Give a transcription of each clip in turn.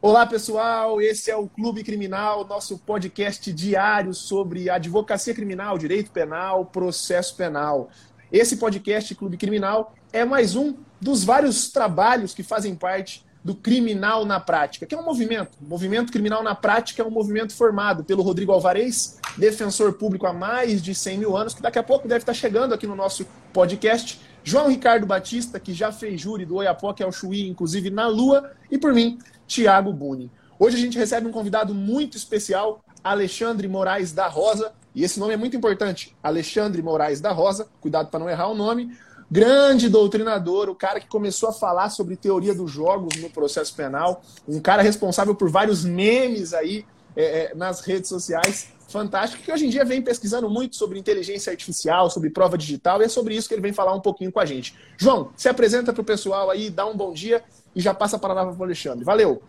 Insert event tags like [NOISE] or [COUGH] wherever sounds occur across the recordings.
Olá, pessoal. Esse é o Clube Criminal, nosso podcast diário sobre advocacia criminal, direito penal, processo penal. Esse podcast Clube Criminal é mais um dos vários trabalhos que fazem parte do Criminal na Prática, que é um movimento. O movimento Criminal na Prática é um movimento formado pelo Rodrigo Alvarez, defensor público há mais de 100 mil anos, que daqui a pouco deve estar chegando aqui no nosso podcast. João Ricardo Batista, que já fez júri do Oiapoque ao Chuí, inclusive na Lua, e por mim, Tiago Buni. Hoje a gente recebe um convidado muito especial, Alexandre Moraes da Rosa, e esse nome é muito importante, Alexandre Moraes da Rosa, cuidado para não errar o nome, grande doutrinador, o cara que começou a falar sobre teoria dos jogos no processo penal, um cara responsável por vários memes aí é, é, nas redes sociais, fantástico, que hoje em dia vem pesquisando muito sobre inteligência artificial, sobre prova digital, e é sobre isso que ele vem falar um pouquinho com a gente. João, se apresenta para o pessoal aí, dá um bom dia e já passa a palavra para o Alexandre. Valeu!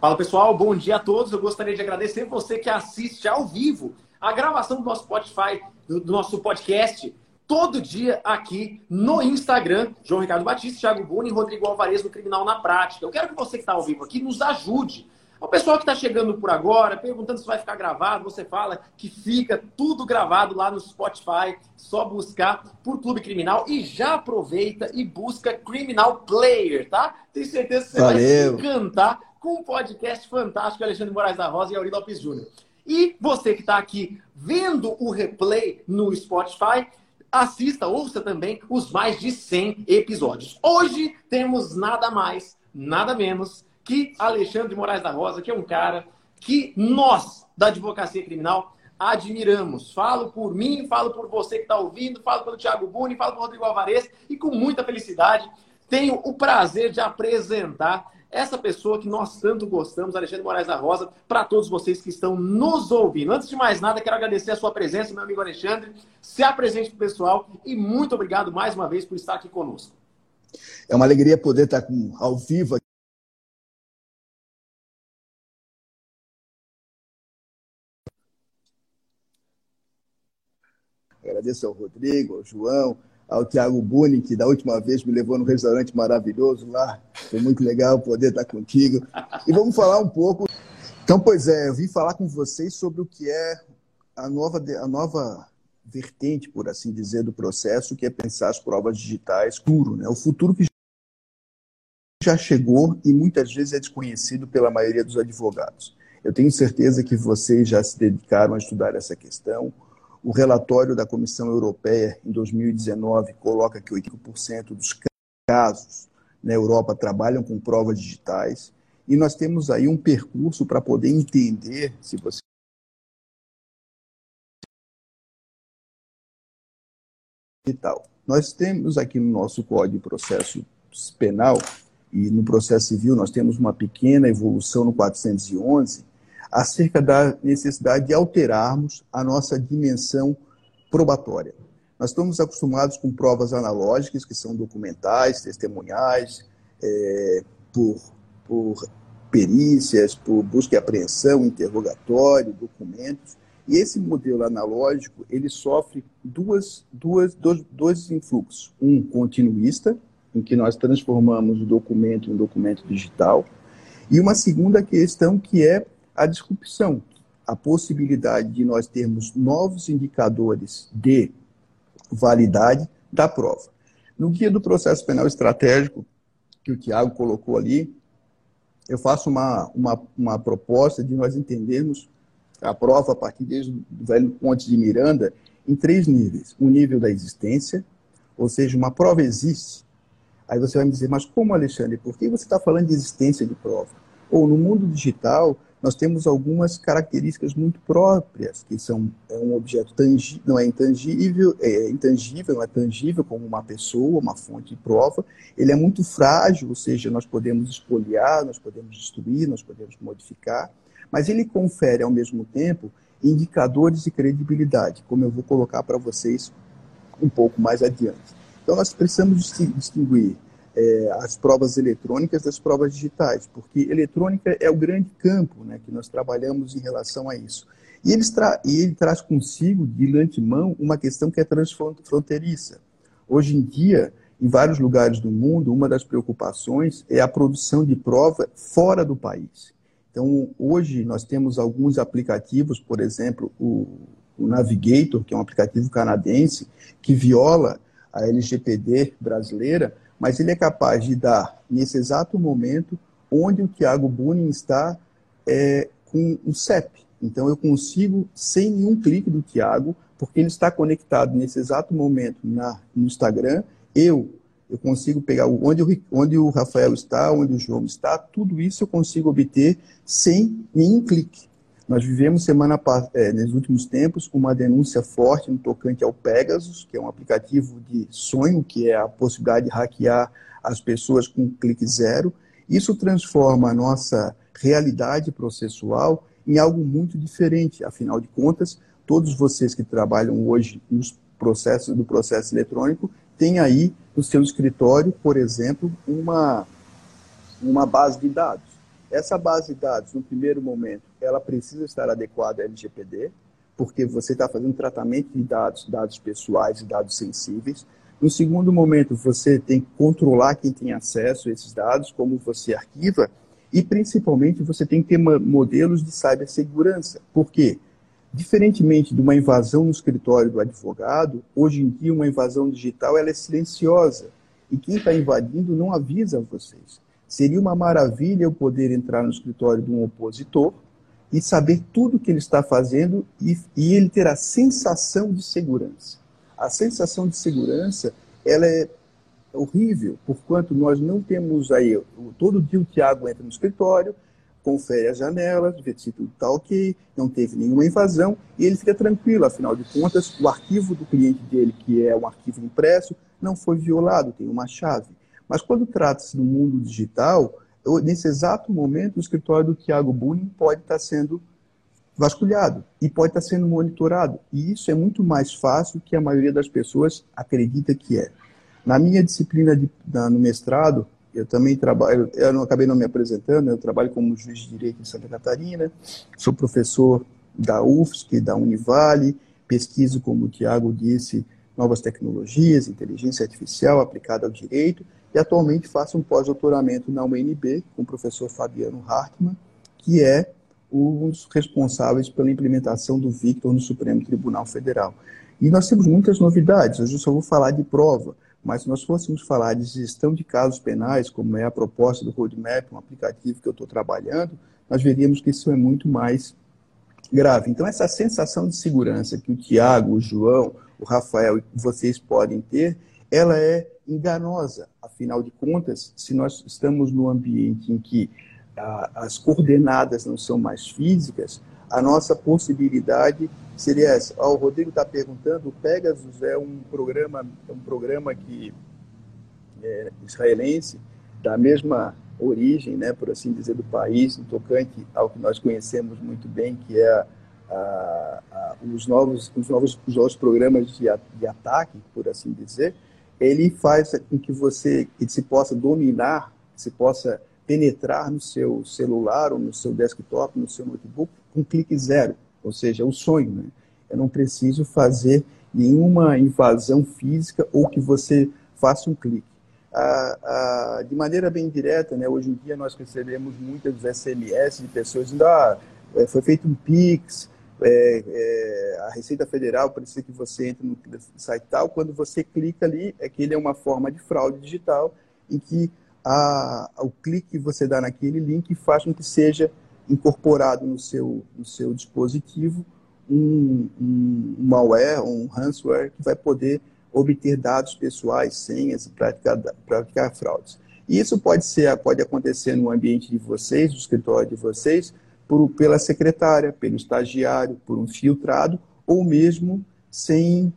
Fala pessoal, bom dia a todos. Eu gostaria de agradecer você que assiste ao vivo a gravação do nosso Spotify, do, do nosso podcast todo dia aqui no Instagram, João Ricardo Batista, Thiago Buni e Rodrigo Alvarez no Criminal na Prática. Eu quero que você que está ao vivo aqui nos ajude. O pessoal que está chegando por agora, perguntando se vai ficar gravado, você fala que fica tudo gravado lá no Spotify. Só buscar por Clube Criminal e já aproveita e busca Criminal Player, tá? Tenho certeza que você Valeu. vai se encantar com um podcast fantástico, Alexandre Moraes da Rosa e Auri Lopes Júnior. E você que está aqui vendo o replay no Spotify, assista, ouça também os mais de 100 episódios. Hoje temos nada mais, nada menos que Alexandre Moraes da Rosa, que é um cara que nós, da advocacia criminal, admiramos. Falo por mim, falo por você que está ouvindo, falo pelo Thiago Buni, falo pelo Rodrigo Alvarez e com muita felicidade tenho o prazer de apresentar essa pessoa que nós tanto gostamos, Alexandre Moraes da Rosa, para todos vocês que estão nos ouvindo. Antes de mais nada, quero agradecer a sua presença, meu amigo Alexandre. Se apresente para o pessoal e muito obrigado mais uma vez por estar aqui conosco. É uma alegria poder estar com, ao vivo aqui. Agradeço ao Rodrigo, ao João, ao Tiago Buni, que da última vez me levou num restaurante maravilhoso lá. Foi muito legal poder estar contigo. E vamos falar um pouco. Então, pois é, eu vim falar com vocês sobre o que é a nova, a nova vertente, por assim dizer, do processo, que é pensar as provas digitais futuro, né? O futuro que já chegou e muitas vezes é desconhecido pela maioria dos advogados. Eu tenho certeza que vocês já se dedicaram a estudar essa questão. O relatório da Comissão Europeia, em 2019, coloca que 80% dos casos na Europa trabalham com provas digitais. E nós temos aí um percurso para poder entender se você. Digital. Nós temos aqui no nosso Código de Processo Penal e no processo civil nós temos uma pequena evolução no 411, acerca da necessidade de alterarmos a nossa dimensão probatória. Nós estamos acostumados com provas analógicas, que são documentais, testemunhais, é, por, por perícias, por busca e apreensão, interrogatório, documentos. E esse modelo analógico, ele sofre duas, duas, dois, dois influxos. Um continuista, em que nós transformamos o documento em um documento digital, e uma segunda questão que é a disrupção, a possibilidade de nós termos novos indicadores de validade da prova. No guia do processo penal estratégico, que o Tiago colocou ali, eu faço uma, uma, uma proposta de nós entendermos a prova a partir desde o velho Ponte de Miranda em três níveis. Um nível da existência, ou seja, uma prova existe. Aí você vai me dizer, mas como, Alexandre, por que você está falando de existência de prova? Ou no mundo digital, nós temos algumas características muito próprias, que são é um objeto tangível, não é intangível, é intangível, não é tangível como uma pessoa, uma fonte de prova. Ele é muito frágil, ou seja, nós podemos espoliar, nós podemos destruir, nós podemos modificar, mas ele confere ao mesmo tempo indicadores de credibilidade, como eu vou colocar para vocês um pouco mais adiante. Então nós precisamos distinguir é, as provas eletrônicas das provas digitais, porque eletrônica é o grande campo né, que nós trabalhamos em relação a isso. E ele, e ele traz consigo, de antemão, uma questão que é transfronteiriça. Hoje em dia, em vários lugares do mundo, uma das preocupações é a produção de prova fora do país. Então, hoje nós temos alguns aplicativos, por exemplo, o, o Navigator, que é um aplicativo canadense, que viola a LGPD brasileira, mas ele é capaz de dar, nesse exato momento, onde o Tiago Bunin está é, com o CEP. Então, eu consigo, sem nenhum clique do Tiago, porque ele está conectado nesse exato momento na, no Instagram, eu eu consigo pegar onde o, onde o Rafael está, onde o João está, tudo isso eu consigo obter sem nenhum clique. Nós vivemos semana é, nos últimos tempos uma denúncia forte no tocante ao Pegasus, que é um aplicativo de sonho, que é a possibilidade de hackear as pessoas com clique zero. Isso transforma a nossa realidade processual em algo muito diferente. Afinal de contas, todos vocês que trabalham hoje nos processos do processo eletrônico têm aí no seu escritório, por exemplo, uma, uma base de dados. Essa base de dados, no primeiro momento, ela precisa estar adequada à LGPD, porque você está fazendo tratamento de dados, dados pessoais e dados sensíveis. No segundo momento, você tem que controlar quem tem acesso a esses dados, como você arquiva, e principalmente você tem que ter modelos de cibersegurança. Por quê? Diferentemente de uma invasão no escritório do advogado, hoje em dia uma invasão digital ela é silenciosa e quem está invadindo não avisa vocês. Seria uma maravilha eu poder entrar no escritório de um opositor e saber tudo o que ele está fazendo e, e ele ter a sensação de segurança. A sensação de segurança ela é horrível, porquanto nós não temos aí. Todo dia o Tiago entra no escritório, confere as janelas, vê se tudo está ok, não teve nenhuma invasão, e ele fica tranquilo, afinal de contas, o arquivo do cliente dele, que é um arquivo impresso, não foi violado, tem uma chave. Mas quando trata-se do mundo digital, nesse exato momento, o escritório do Tiago Bunin pode estar sendo vasculhado e pode estar sendo monitorado. E isso é muito mais fácil que a maioria das pessoas acredita que é. Na minha disciplina de, na, no mestrado, eu também trabalho, eu não acabei não me apresentando, eu trabalho como juiz de direito em Santa Catarina, sou professor da UFSC, da Univale, pesquiso, como o Tiago disse, novas tecnologias, inteligência artificial aplicada ao direito, e atualmente faço um pós-doutoramento na UNB com o professor Fabiano Hartmann, que é um dos responsáveis pela implementação do Victor no Supremo Tribunal Federal. E nós temos muitas novidades, hoje eu só vou falar de prova, mas se nós fôssemos falar de gestão de casos penais, como é a proposta do Roadmap, um aplicativo que eu estou trabalhando, nós veríamos que isso é muito mais grave. Então, essa sensação de segurança que o Tiago, o João, o Rafael e vocês podem ter, ela é enganosa. Afinal de contas, se nós estamos num ambiente em que ah, as coordenadas não são mais físicas, a nossa possibilidade seria essa. o Rodrigo está perguntando, o Pegasus é um programa, é um programa que é israelense, da mesma origem, né, por assim dizer, do país, no tocante ao que nós conhecemos muito bem, que é a, a, os, novos, os, novos, os novos programas de, de ataque, por assim dizer, ele faz com que você que se possa dominar, se possa penetrar no seu celular ou no seu desktop, no seu notebook, com clique zero ou seja, o sonho. Né? Eu não preciso fazer nenhuma invasão física ou que você faça um clique. Ah, ah, de maneira bem direta, né, hoje em dia nós recebemos muitas SMS de pessoas dizendo ah, é, foi feito um PIX, é, é, a Receita Federal precisa que você entre no site tal, quando você clica ali, é que ele é uma forma de fraude digital em que a, o clique que você dá naquele link faz com que seja incorporado no seu, no seu dispositivo um, um malware, um ransomware que vai poder obter dados pessoais, senhas e praticar, praticar fraudes. E isso pode, ser, pode acontecer no ambiente de vocês, no escritório de vocês, por, pela secretária, pelo estagiário, por um filtrado, ou mesmo sem,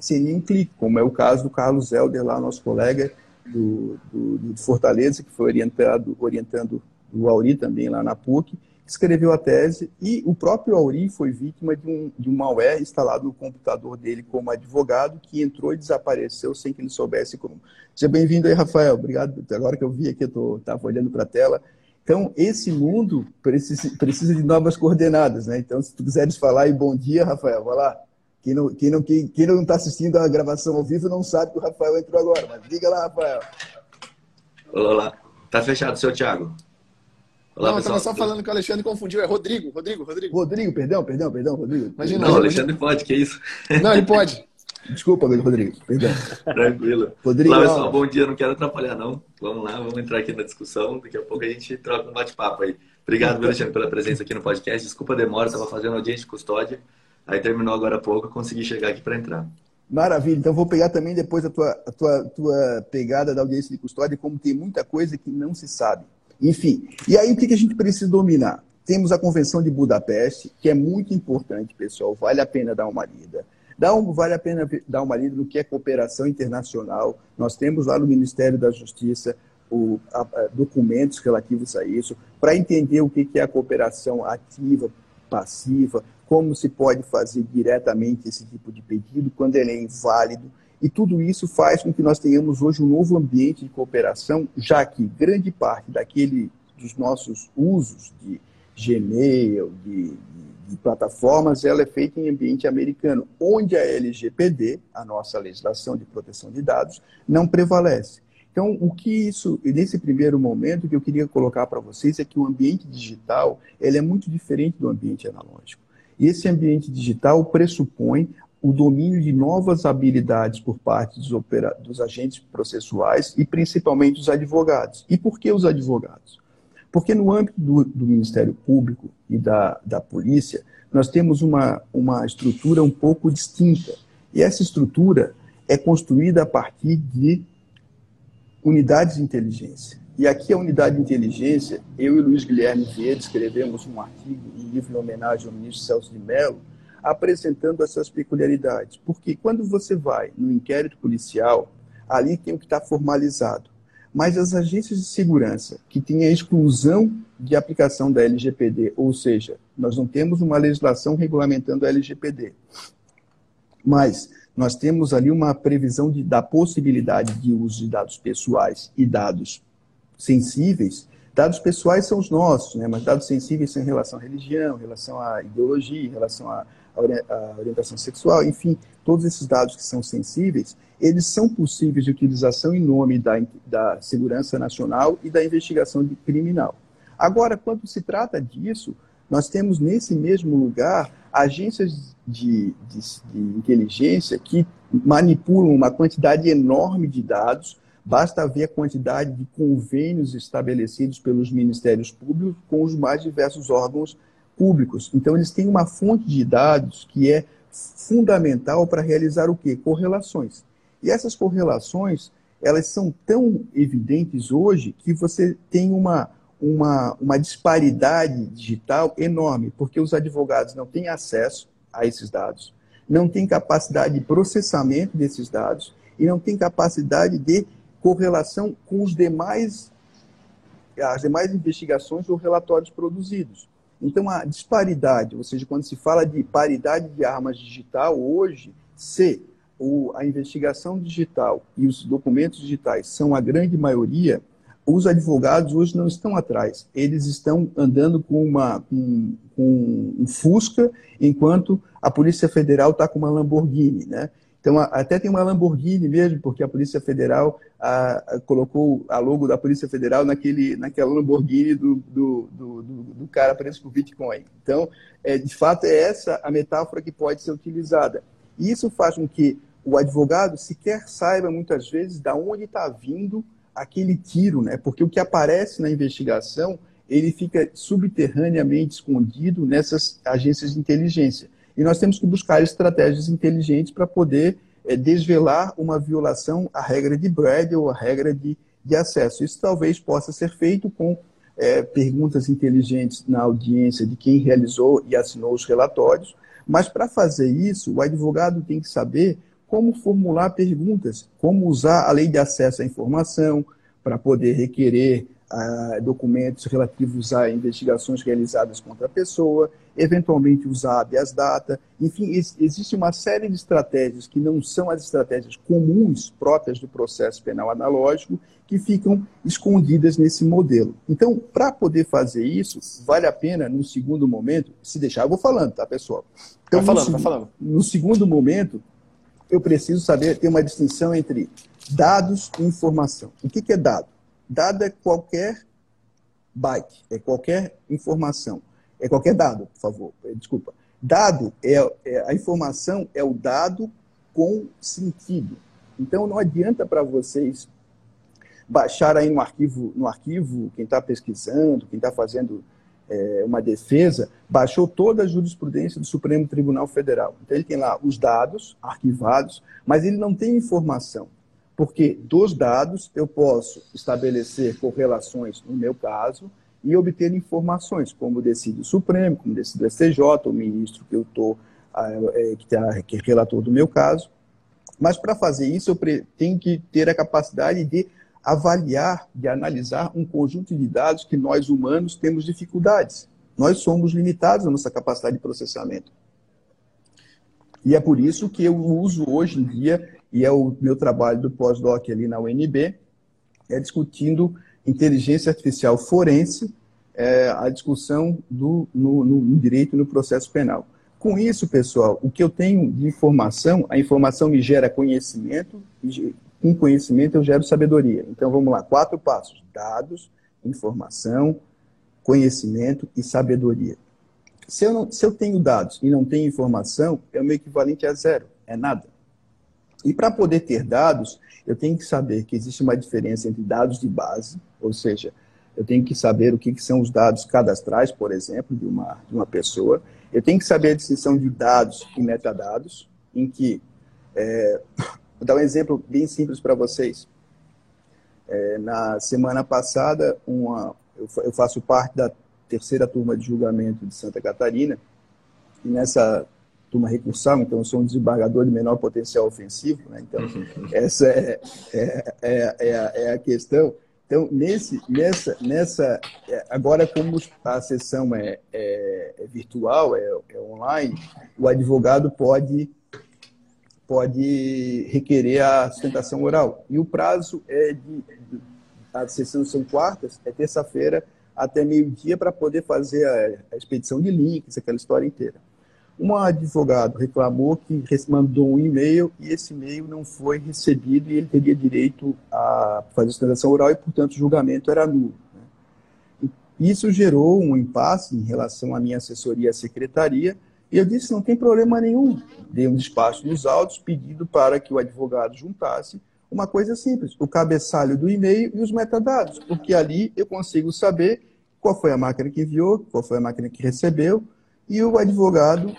sem nenhum clique, como é o caso do Carlos Helder, lá, nosso colega do, do, do Fortaleza, que foi orientado, orientando o Auri também lá na PUC, escreveu a tese e o próprio Auri foi vítima de um, de um malware instalado no computador dele como advogado que entrou e desapareceu sem que ele soubesse como. Seja bem-vindo aí, Rafael. Obrigado. Agora que eu vi aqui, eu estava olhando para a tela. Então, esse mundo precisa, precisa de novas coordenadas, né? Então, se tu quiseres falar aí, bom dia, Rafael, vai lá. Quem não está quem não, quem, quem não tá assistindo a gravação ao vivo não sabe que o Rafael entrou agora, mas diga lá, Rafael. Olá, olá. Tá fechado, seu Thiago. Olá, não, pessoal. eu estava só falando que o Alexandre confundiu. É Rodrigo, Rodrigo, Rodrigo. Rodrigo, perdão, perdão, perdão, Rodrigo. Imagina, não, Alexandre pode, que isso? Não, ele pode. Desculpa, Rodrigo, perdão. Tranquilo. Rodrigo, Olá, pessoal, bom dia, não quero atrapalhar, não. Vamos lá, vamos entrar aqui na discussão. Daqui a pouco a gente troca um bate-papo aí. Obrigado, Alexandre, pela presença aqui no podcast. Desculpa a demora, estava fazendo audiência de custódia. Aí terminou agora há pouco, consegui chegar aqui para entrar. Maravilha. Então vou pegar também depois a tua, a tua, tua pegada da audiência de custódia, como tem muita coisa que não se sabe. Enfim, e aí o que a gente precisa dominar? Temos a Convenção de Budapeste, que é muito importante, pessoal, vale a pena dar uma lida. Dá um, vale a pena dar uma lida no que é cooperação internacional. Nós temos lá no Ministério da Justiça o, a, a, documentos relativos a isso, para entender o que, que é a cooperação ativa, passiva, como se pode fazer diretamente esse tipo de pedido, quando ele é inválido. E tudo isso faz com que nós tenhamos hoje um novo ambiente de cooperação, já que grande parte daquele dos nossos usos de Gmail, de, de, plataformas, ela é feita em ambiente americano, onde a LGPD, a nossa legislação de proteção de dados, não prevalece. Então, o que isso, nesse primeiro momento, que eu queria colocar para vocês é que o ambiente digital ele é muito diferente do ambiente analógico. E esse ambiente digital pressupõe o domínio de novas habilidades por parte dos, dos agentes processuais e principalmente os advogados. E por que os advogados? Porque no âmbito do, do Ministério Público e da, da polícia, nós temos uma, uma estrutura um pouco distinta. E essa estrutura é construída a partir de unidades de inteligência. E aqui a unidade de inteligência, eu e Luiz Guilherme Vieira escrevemos um artigo, um livro em homenagem ao ministro Celso de Mello, apresentando essas peculiaridades. Porque quando você vai no inquérito policial, ali tem o que está formalizado. Mas as agências de segurança que têm a exclusão de aplicação da LGPD, ou seja, nós não temos uma legislação regulamentando a LGPD, mas nós temos ali uma previsão de, da possibilidade de uso de dados pessoais e dados sensíveis. Dados pessoais são os nossos, né? mas dados sensíveis são em relação à religião, em relação à ideologia, em relação à a orientação sexual, enfim, todos esses dados que são sensíveis, eles são possíveis de utilização em nome da, da segurança nacional e da investigação criminal. Agora, quando se trata disso, nós temos nesse mesmo lugar agências de, de, de inteligência que manipulam uma quantidade enorme de dados, basta ver a quantidade de convênios estabelecidos pelos ministérios públicos com os mais diversos órgãos públicos. Então, eles têm uma fonte de dados que é fundamental para realizar o quê? Correlações. E essas correlações, elas são tão evidentes hoje que você tem uma, uma, uma disparidade digital enorme, porque os advogados não têm acesso a esses dados, não têm capacidade de processamento desses dados e não têm capacidade de correlação com os demais as demais investigações ou relatórios produzidos. Então, a disparidade, ou seja, quando se fala de paridade de armas digital, hoje, se a investigação digital e os documentos digitais são a grande maioria, os advogados hoje não estão atrás. Eles estão andando com, uma, com, com um Fusca, enquanto a Polícia Federal está com uma Lamborghini. Né? Então, até tem uma Lamborghini mesmo, porque a Polícia Federal a, a, colocou a logo da Polícia Federal naquele, naquela Lamborghini do, do, do, do cara preso por Bitcoin. Então, é, de fato, é essa a metáfora que pode ser utilizada. E isso faz com que o advogado sequer saiba, muitas vezes, de onde está vindo aquele tiro, né? porque o que aparece na investigação ele fica subterraneamente escondido nessas agências de inteligência. E nós temos que buscar estratégias inteligentes para poder é, desvelar uma violação à regra de Brad ou à regra de, de acesso. Isso talvez possa ser feito com é, perguntas inteligentes na audiência de quem realizou e assinou os relatórios, mas para fazer isso, o advogado tem que saber como formular perguntas, como usar a lei de acesso à informação para poder requerer uh, documentos relativos a investigações realizadas contra a pessoa, eventualmente usar habeas data. Enfim, existe uma série de estratégias que não são as estratégias comuns próprias do processo penal analógico que ficam escondidas nesse modelo. Então, para poder fazer isso, vale a pena, num segundo momento, se deixar, eu vou falando, tá, pessoal? Então, vai falando, no, vai falando. No segundo momento, eu preciso saber, ter uma distinção entre dados e informação. O que, que é dado? Dado é qualquer byte, é qualquer informação. É qualquer dado, por favor, desculpa. Dado é, é a informação é o dado com sentido. Então não adianta para vocês baixar aí no arquivo, no arquivo quem está pesquisando, quem está fazendo é, uma defesa, baixou toda a jurisprudência do Supremo Tribunal Federal. Então ele tem lá os dados arquivados, mas ele não tem informação. Porque dos dados eu posso estabelecer correlações, no meu caso, e obter informações, como decide o Supremo, como decide o STJ, o ministro que eu estou, é, que, tá, que é relator do meu caso. Mas para fazer isso, eu tenho que ter a capacidade de avaliar, de analisar um conjunto de dados que nós humanos temos dificuldades. Nós somos limitados na nossa capacidade de processamento. E é por isso que eu uso hoje em dia, e é o meu trabalho do pós-doc ali na UNB, é discutindo inteligência artificial forense, é, a discussão do, no, no direito no processo penal. Com isso, pessoal, o que eu tenho de informação, a informação me gera conhecimento, com conhecimento eu gero sabedoria. Então vamos lá, quatro passos: dados, informação, conhecimento e sabedoria. Se eu, não, se eu tenho dados e não tenho informação, é o meu equivalente a zero, é nada. E para poder ter dados, eu tenho que saber que existe uma diferença entre dados de base, ou seja, eu tenho que saber o que, que são os dados cadastrais, por exemplo, de uma, de uma pessoa. Eu tenho que saber a distinção de dados e metadados, em que, é, [COUGHS] vou dar um exemplo bem simples para vocês. É, na semana passada, uma, eu, eu faço parte da terceira turma de julgamento de Santa Catarina, e nessa turma recursal, então eu sou um desembargador de menor potencial ofensivo, né? então essa é, é, é, é, a, é a questão. Então, nesse, nessa, nessa, é, agora como a sessão é, é, é virtual, é, é, online, o advogado pode, pode requerer a sustentação oral. E o prazo é de, de as sessões são quartas, é terça-feira até meio-dia para poder fazer a, a expedição de links, aquela história inteira. Um advogado reclamou que mandou um e-mail e esse e-mail não foi recebido e ele teria direito a fazer sustentação oral e, portanto, o julgamento era nulo. Né? Isso gerou um impasse em relação à minha assessoria à secretaria e eu disse: não tem problema nenhum. Dei um despacho nos autos pedindo para que o advogado juntasse uma coisa simples: o cabeçalho do e-mail e os metadados, porque ali eu consigo saber qual foi a máquina que enviou, qual foi a máquina que recebeu e o advogado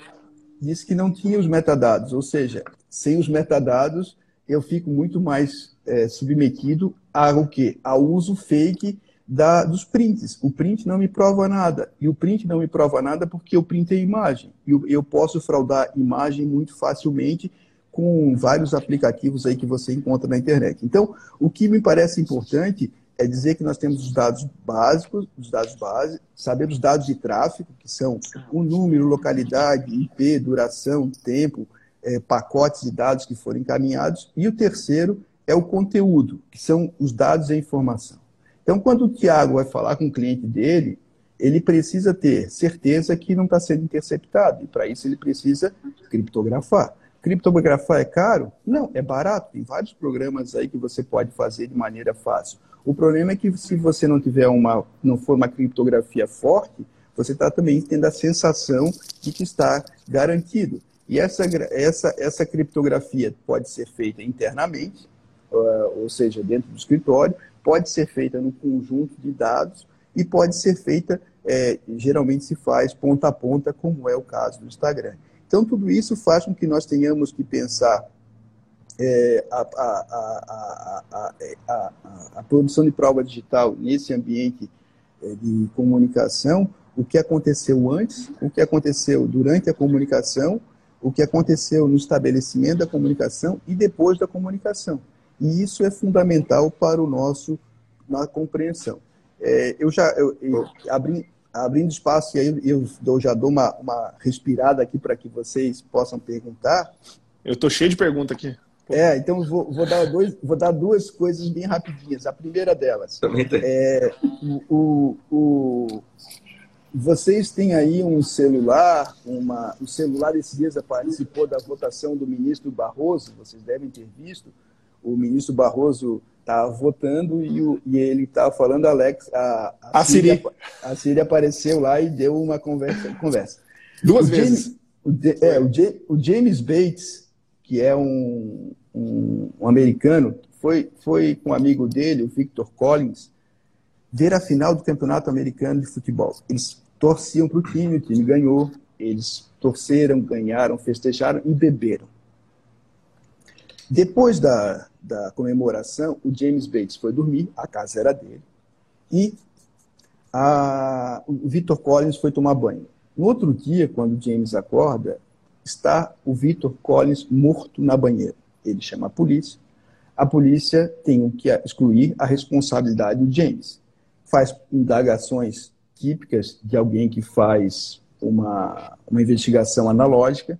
disse que não tinha os metadados, ou seja, sem os metadados eu fico muito mais é, submetido ao quê? Ao uso fake da, dos prints. O print não me prova nada. E o print não me prova nada porque o print é imagem. E eu, eu posso fraudar imagem muito facilmente com vários aplicativos aí que você encontra na internet. Então, o que me parece importante é dizer que nós temos os dados básicos, os dados base, saber os dados de tráfego, que são o número, localidade, IP, duração, tempo, é, pacotes de dados que foram encaminhados, e o terceiro é o conteúdo, que são os dados e a informação. Então, quando o Tiago vai falar com o cliente dele, ele precisa ter certeza que não está sendo interceptado, e para isso ele precisa criptografar. Criptografar é caro? Não, é barato. Tem vários programas aí que você pode fazer de maneira fácil. O problema é que se você não tiver uma, não for uma criptografia forte, você está também tendo a sensação de que está garantido. E essa, essa, essa criptografia pode ser feita internamente, uh, ou seja, dentro do escritório, pode ser feita num conjunto de dados e pode ser feita, é, geralmente se faz ponta a ponta, como é o caso do Instagram. Então, tudo isso faz com que nós tenhamos que pensar é, a, a, a, a, produção de prova digital nesse ambiente é, de comunicação, o que aconteceu antes, o que aconteceu durante a comunicação, o que aconteceu no estabelecimento da comunicação e depois da comunicação. E isso é fundamental para o nosso na compreensão. É, eu já eu, eu, abri, abrindo espaço, e aí eu, já dou uma, uma respirada aqui para que vocês possam perguntar. Eu estou cheio de perguntas aqui. É, então vou, vou, dar dois, vou dar duas coisas bem rapidinhas. A primeira delas. Também tem. É, o, o, vocês têm aí um celular, uma, o celular esses dias participou da votação do ministro Barroso, vocês devem ter visto. O ministro Barroso está votando e, o, e ele está falando, Alex, a, a, a Siri. Siri. A Siri apareceu lá e deu uma conversa. conversa. Duas o vezes. James, o, é, o, o James Bates que é um, um, um americano, foi, foi com um amigo dele, o Victor Collins, ver a final do Campeonato Americano de Futebol. Eles torciam para o time, o time ganhou, eles torceram, ganharam, festejaram e beberam. Depois da, da comemoração, o James Bates foi dormir, a casa era dele, e a, o Victor Collins foi tomar banho. No outro dia, quando o James acorda, está o Victor Collins morto na banheira. Ele chama a polícia. A polícia tem que excluir a responsabilidade do James. Faz indagações típicas de alguém que faz uma, uma investigação analógica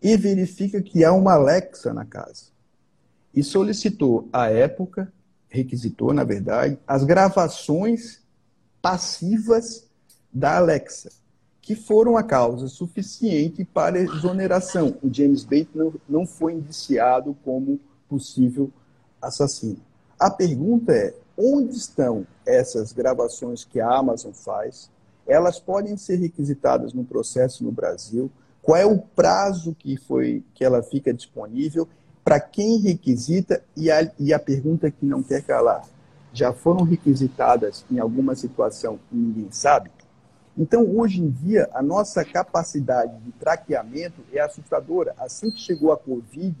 e verifica que há uma Alexa na casa. E solicitou à época, requisitou, na verdade, as gravações passivas da Alexa que foram a causa suficiente para exoneração. O James Bates não, não foi indiciado como possível assassino. A pergunta é: onde estão essas gravações que a Amazon faz? Elas podem ser requisitadas no processo no Brasil? Qual é o prazo que foi que ela fica disponível? Para quem requisita? E a, e a pergunta que não quer calar: já foram requisitadas em alguma situação e ninguém sabe? Então, hoje em dia, a nossa capacidade de traqueamento é assustadora. Assim que chegou a Covid,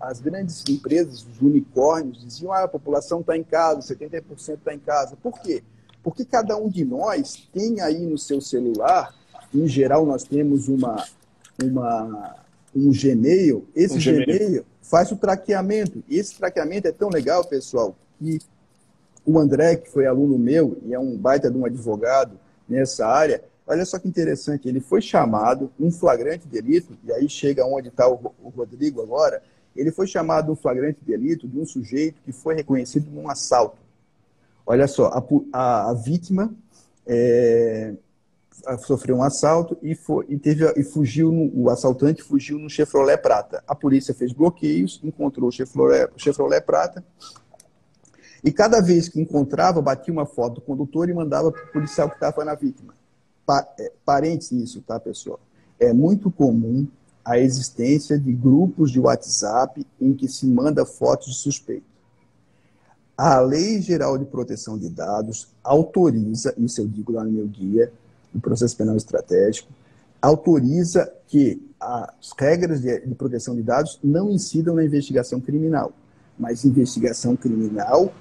as grandes empresas, os unicórnios, diziam ah, a população está em casa, 70% está em casa. Por quê? Porque cada um de nós tem aí no seu celular, em geral nós temos uma, uma, um Gmail, esse um Gmail. Gmail faz o traqueamento. E esse traqueamento é tão legal, pessoal, que o André, que foi aluno meu e é um baita de um advogado, nessa área. Olha só que interessante, ele foi chamado um flagrante delito, e aí chega onde está o, Rodrigo agora, ele foi chamado um flagrante delito de um sujeito que foi reconhecido num assalto. Olha só, a, a, a vítima é, sofreu um assalto e, foi, e, teve, e fugiu, no, o assaltante fugiu no Chevrolet Prata. A polícia fez bloqueios, encontrou o Chevrolet, o Chevrolet Prata, e cada vez que encontrava, batia uma foto do condutor e mandava para o policial que estava na vítima. Pa é, parentes tá, pessoal? É muito comum a existência de grupos de WhatsApp em que se manda fotos de suspeito. A Lei Geral de Proteção de Dados autoriza, isso eu digo lá no meu guia, no processo penal estratégico, autoriza que as regras de proteção de dados não incidam na investigação criminal, mas investigação criminal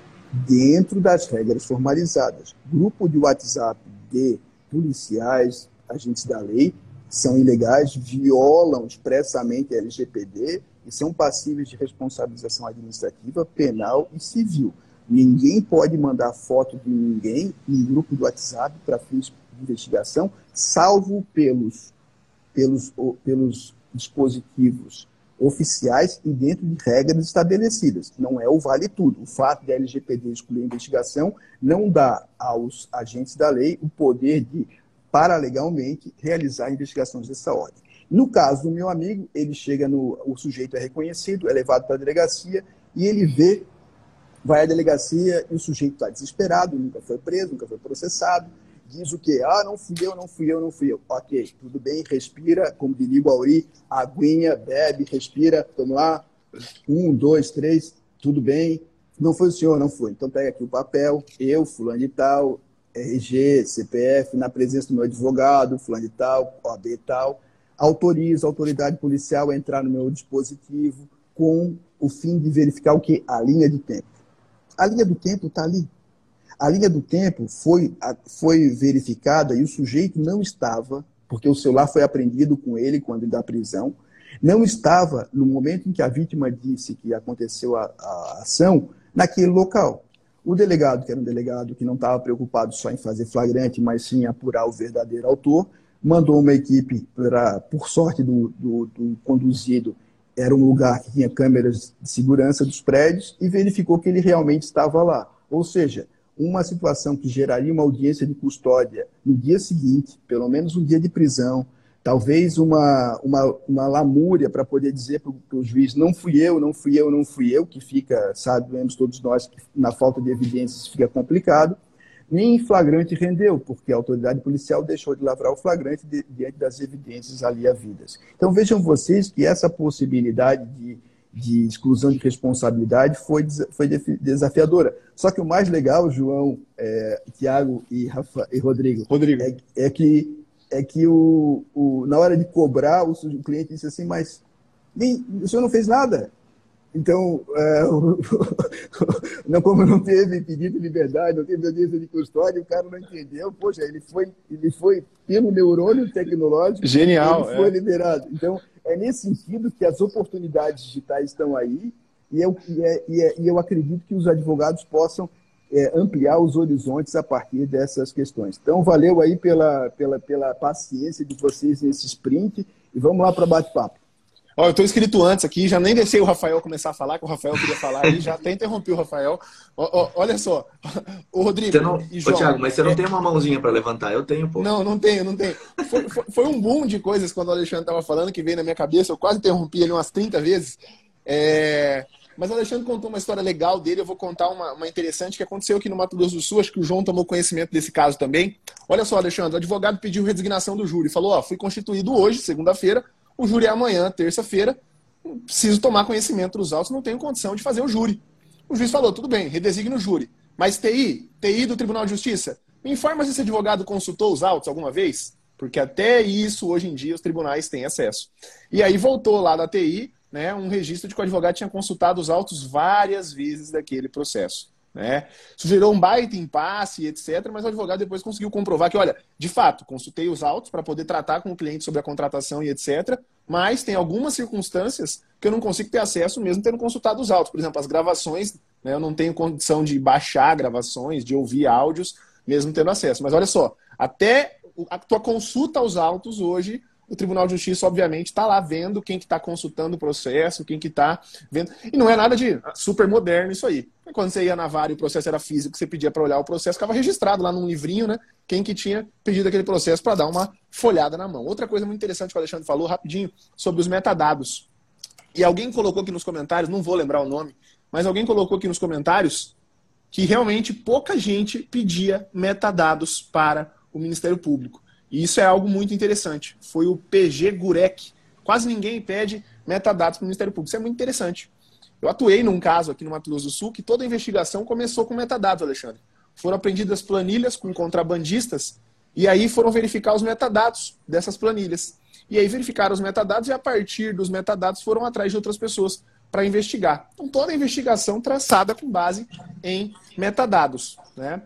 dentro das regras formalizadas. Grupo de WhatsApp de policiais, agentes da lei, são ilegais, violam expressamente a LGPD e são passíveis de responsabilização administrativa, penal e civil. Ninguém pode mandar foto de ninguém em grupo de WhatsApp para fins de investigação, salvo pelos, pelos, pelos dispositivos oficiais e dentro de regras estabelecidas. Não é o vale tudo. O fato da LGPD excluir a investigação não dá aos agentes da lei o poder de, paralegalmente, realizar investigações dessa ordem. No caso do meu amigo, ele chega no. O sujeito é reconhecido, é levado para a delegacia e ele vê, vai à delegacia e o sujeito está desesperado, nunca foi preso, nunca foi processado diz o quê? Ah, não fui eu, não fui eu, não fui eu. Ok, tudo bem, respira, como diria o Auri, aguinha, bebe, respira, vamos lá. Um, dois, três, tudo bem. Não foi o senhor, não foi. Então pega aqui o papel, eu, fulano de tal, RG, CPF, na presença do meu advogado, fulano de tal, OAB tal, autorizo a autoridade policial a entrar no meu dispositivo com o fim de verificar o que? A linha de tempo. A linha do tempo está ali. A linha do tempo foi, foi verificada e o sujeito não estava, porque o celular foi apreendido com ele quando da prisão, não estava no momento em que a vítima disse que aconteceu a, a ação naquele local. O delegado, que era um delegado que não estava preocupado só em fazer flagrante, mas sim apurar o verdadeiro autor, mandou uma equipe, pra, por sorte do, do, do conduzido, era um lugar que tinha câmeras de segurança dos prédios e verificou que ele realmente estava lá. Ou seja, uma situação que geraria uma audiência de custódia no dia seguinte, pelo menos um dia de prisão, talvez uma, uma, uma lamúria para poder dizer para o juiz não fui eu, não fui eu, não fui eu, que fica, sabemos todos nós que na falta de evidências fica complicado, nem flagrante rendeu, porque a autoridade policial deixou de lavrar o flagrante diante das evidências ali havidas. Então vejam vocês que essa possibilidade de, de exclusão de responsabilidade foi, foi desafiadora. Só que o mais legal, João, é, Tiago e, Rafa, e Rodrigo, Rodrigo. É, é que, é que o, o, na hora de cobrar, o, o cliente disse assim, mas nem, o senhor não fez nada. Então, é, [LAUGHS] não, como não teve pedido de liberdade, não teve audiência de custódia, o cara não entendeu. Poxa, ele foi, ele foi pelo neurônio tecnológico. Genial. Ele foi é. liberado. Então, é nesse sentido que as oportunidades digitais estão aí e eu, e, é, é, e eu acredito que os advogados possam é, ampliar os horizontes a partir dessas questões. Então, valeu aí pela, pela, pela paciência de vocês nesse sprint e vamos lá para bate-papo. Ó, eu tô inscrito antes aqui, já nem deixei o Rafael começar a falar, que o Rafael queria falar aí, já até interrompi o Rafael. Ó, ó, olha só, o Rodrigo não... e João... Ô, Thiago, mas você não é... tem uma mãozinha para levantar, eu tenho, pô. Não, não tenho, não tenho. Foi, foi, foi, um boom de coisas quando o Alexandre tava falando, que veio na minha cabeça, eu quase interrompi ele umas 30 vezes. É... Mas o Alexandre contou uma história legal dele, eu vou contar uma, uma, interessante que aconteceu aqui no Mato Grosso do Sul, acho que o João tomou conhecimento desse caso também. Olha só, Alexandre, o advogado pediu resignação do júri, falou, ó, fui constituído hoje, segunda-feira, o júri é amanhã, terça-feira, preciso tomar conhecimento dos autos, não tenho condição de fazer o júri. O juiz falou, tudo bem, redesigne o júri. Mas TI, TI do Tribunal de Justiça, me informa se esse advogado consultou os autos alguma vez? Porque até isso, hoje em dia, os tribunais têm acesso. E aí voltou lá da TI, né, um registro de que o advogado tinha consultado os autos várias vezes daquele processo. Né? Um baita impasse, etc. Mas o advogado depois conseguiu comprovar que, olha, de fato, consultei os autos para poder tratar com o cliente sobre a contratação e etc. Mas tem algumas circunstâncias que eu não consigo ter acesso mesmo tendo consultado os autos. Por exemplo, as gravações, né? eu não tenho condição de baixar gravações, de ouvir áudios, mesmo tendo acesso. Mas olha só, até a tua consulta aos autos hoje o Tribunal de Justiça, obviamente, está lá vendo quem que está consultando o processo, quem que está vendo. E não é nada de super moderno isso aí. Quando você ia na vara e o processo era físico, você pedia para olhar o processo, ficava registrado lá num livrinho, né? Quem que tinha pedido aquele processo para dar uma folhada na mão. Outra coisa muito interessante que o Alexandre falou, rapidinho, sobre os metadados. E alguém colocou aqui nos comentários, não vou lembrar o nome, mas alguém colocou aqui nos comentários que realmente pouca gente pedia metadados para o Ministério Público. E isso é algo muito interessante. Foi o PG Gurek. Quase ninguém pede metadados para o Ministério Público. Isso é muito interessante. Eu atuei num caso aqui no Mato Grosso do Sul que toda a investigação começou com metadados, Alexandre. Foram apreendidas planilhas com contrabandistas e aí foram verificar os metadados dessas planilhas. E aí verificaram os metadados e a partir dos metadados foram atrás de outras pessoas para investigar. Então toda a investigação traçada com base em metadados. Né?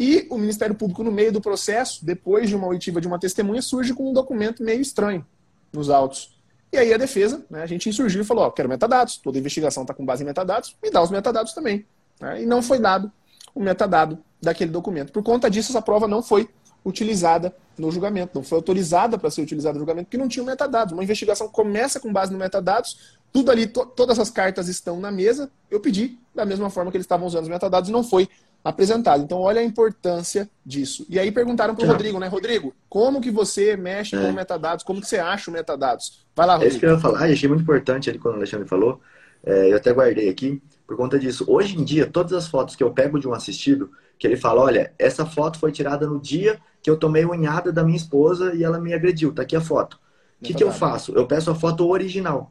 E o Ministério Público, no meio do processo, depois de uma oitiva de uma testemunha, surge com um documento meio estranho nos autos. E aí a defesa, né, a gente insurgiu e falou, ó, quero metadados, toda investigação está com base em metadados, me dá os metadados também. Né? E não foi dado o metadado daquele documento. Por conta disso, essa prova não foi utilizada no julgamento, não foi autorizada para ser utilizada no julgamento, porque não tinha metadados. Uma investigação começa com base no metadados, tudo ali, to todas as cartas estão na mesa, eu pedi da mesma forma que eles estavam usando os metadados e não foi apresentado. Então, olha a importância disso. E aí perguntaram para o Rodrigo, né? Rodrigo, como que você mexe é. com metadados? Como que você acha o metadados? Vai lá, Rodrigo. É isso que eu ia falar. Ah, achei muito importante ali quando o Alexandre falou. É, eu até guardei aqui por conta disso. Hoje em dia, todas as fotos que eu pego de um assistido, que ele fala, olha, essa foto foi tirada no dia que eu tomei unhada da minha esposa e ela me agrediu. Tá aqui a foto. O que, que eu faço? Eu peço a foto original.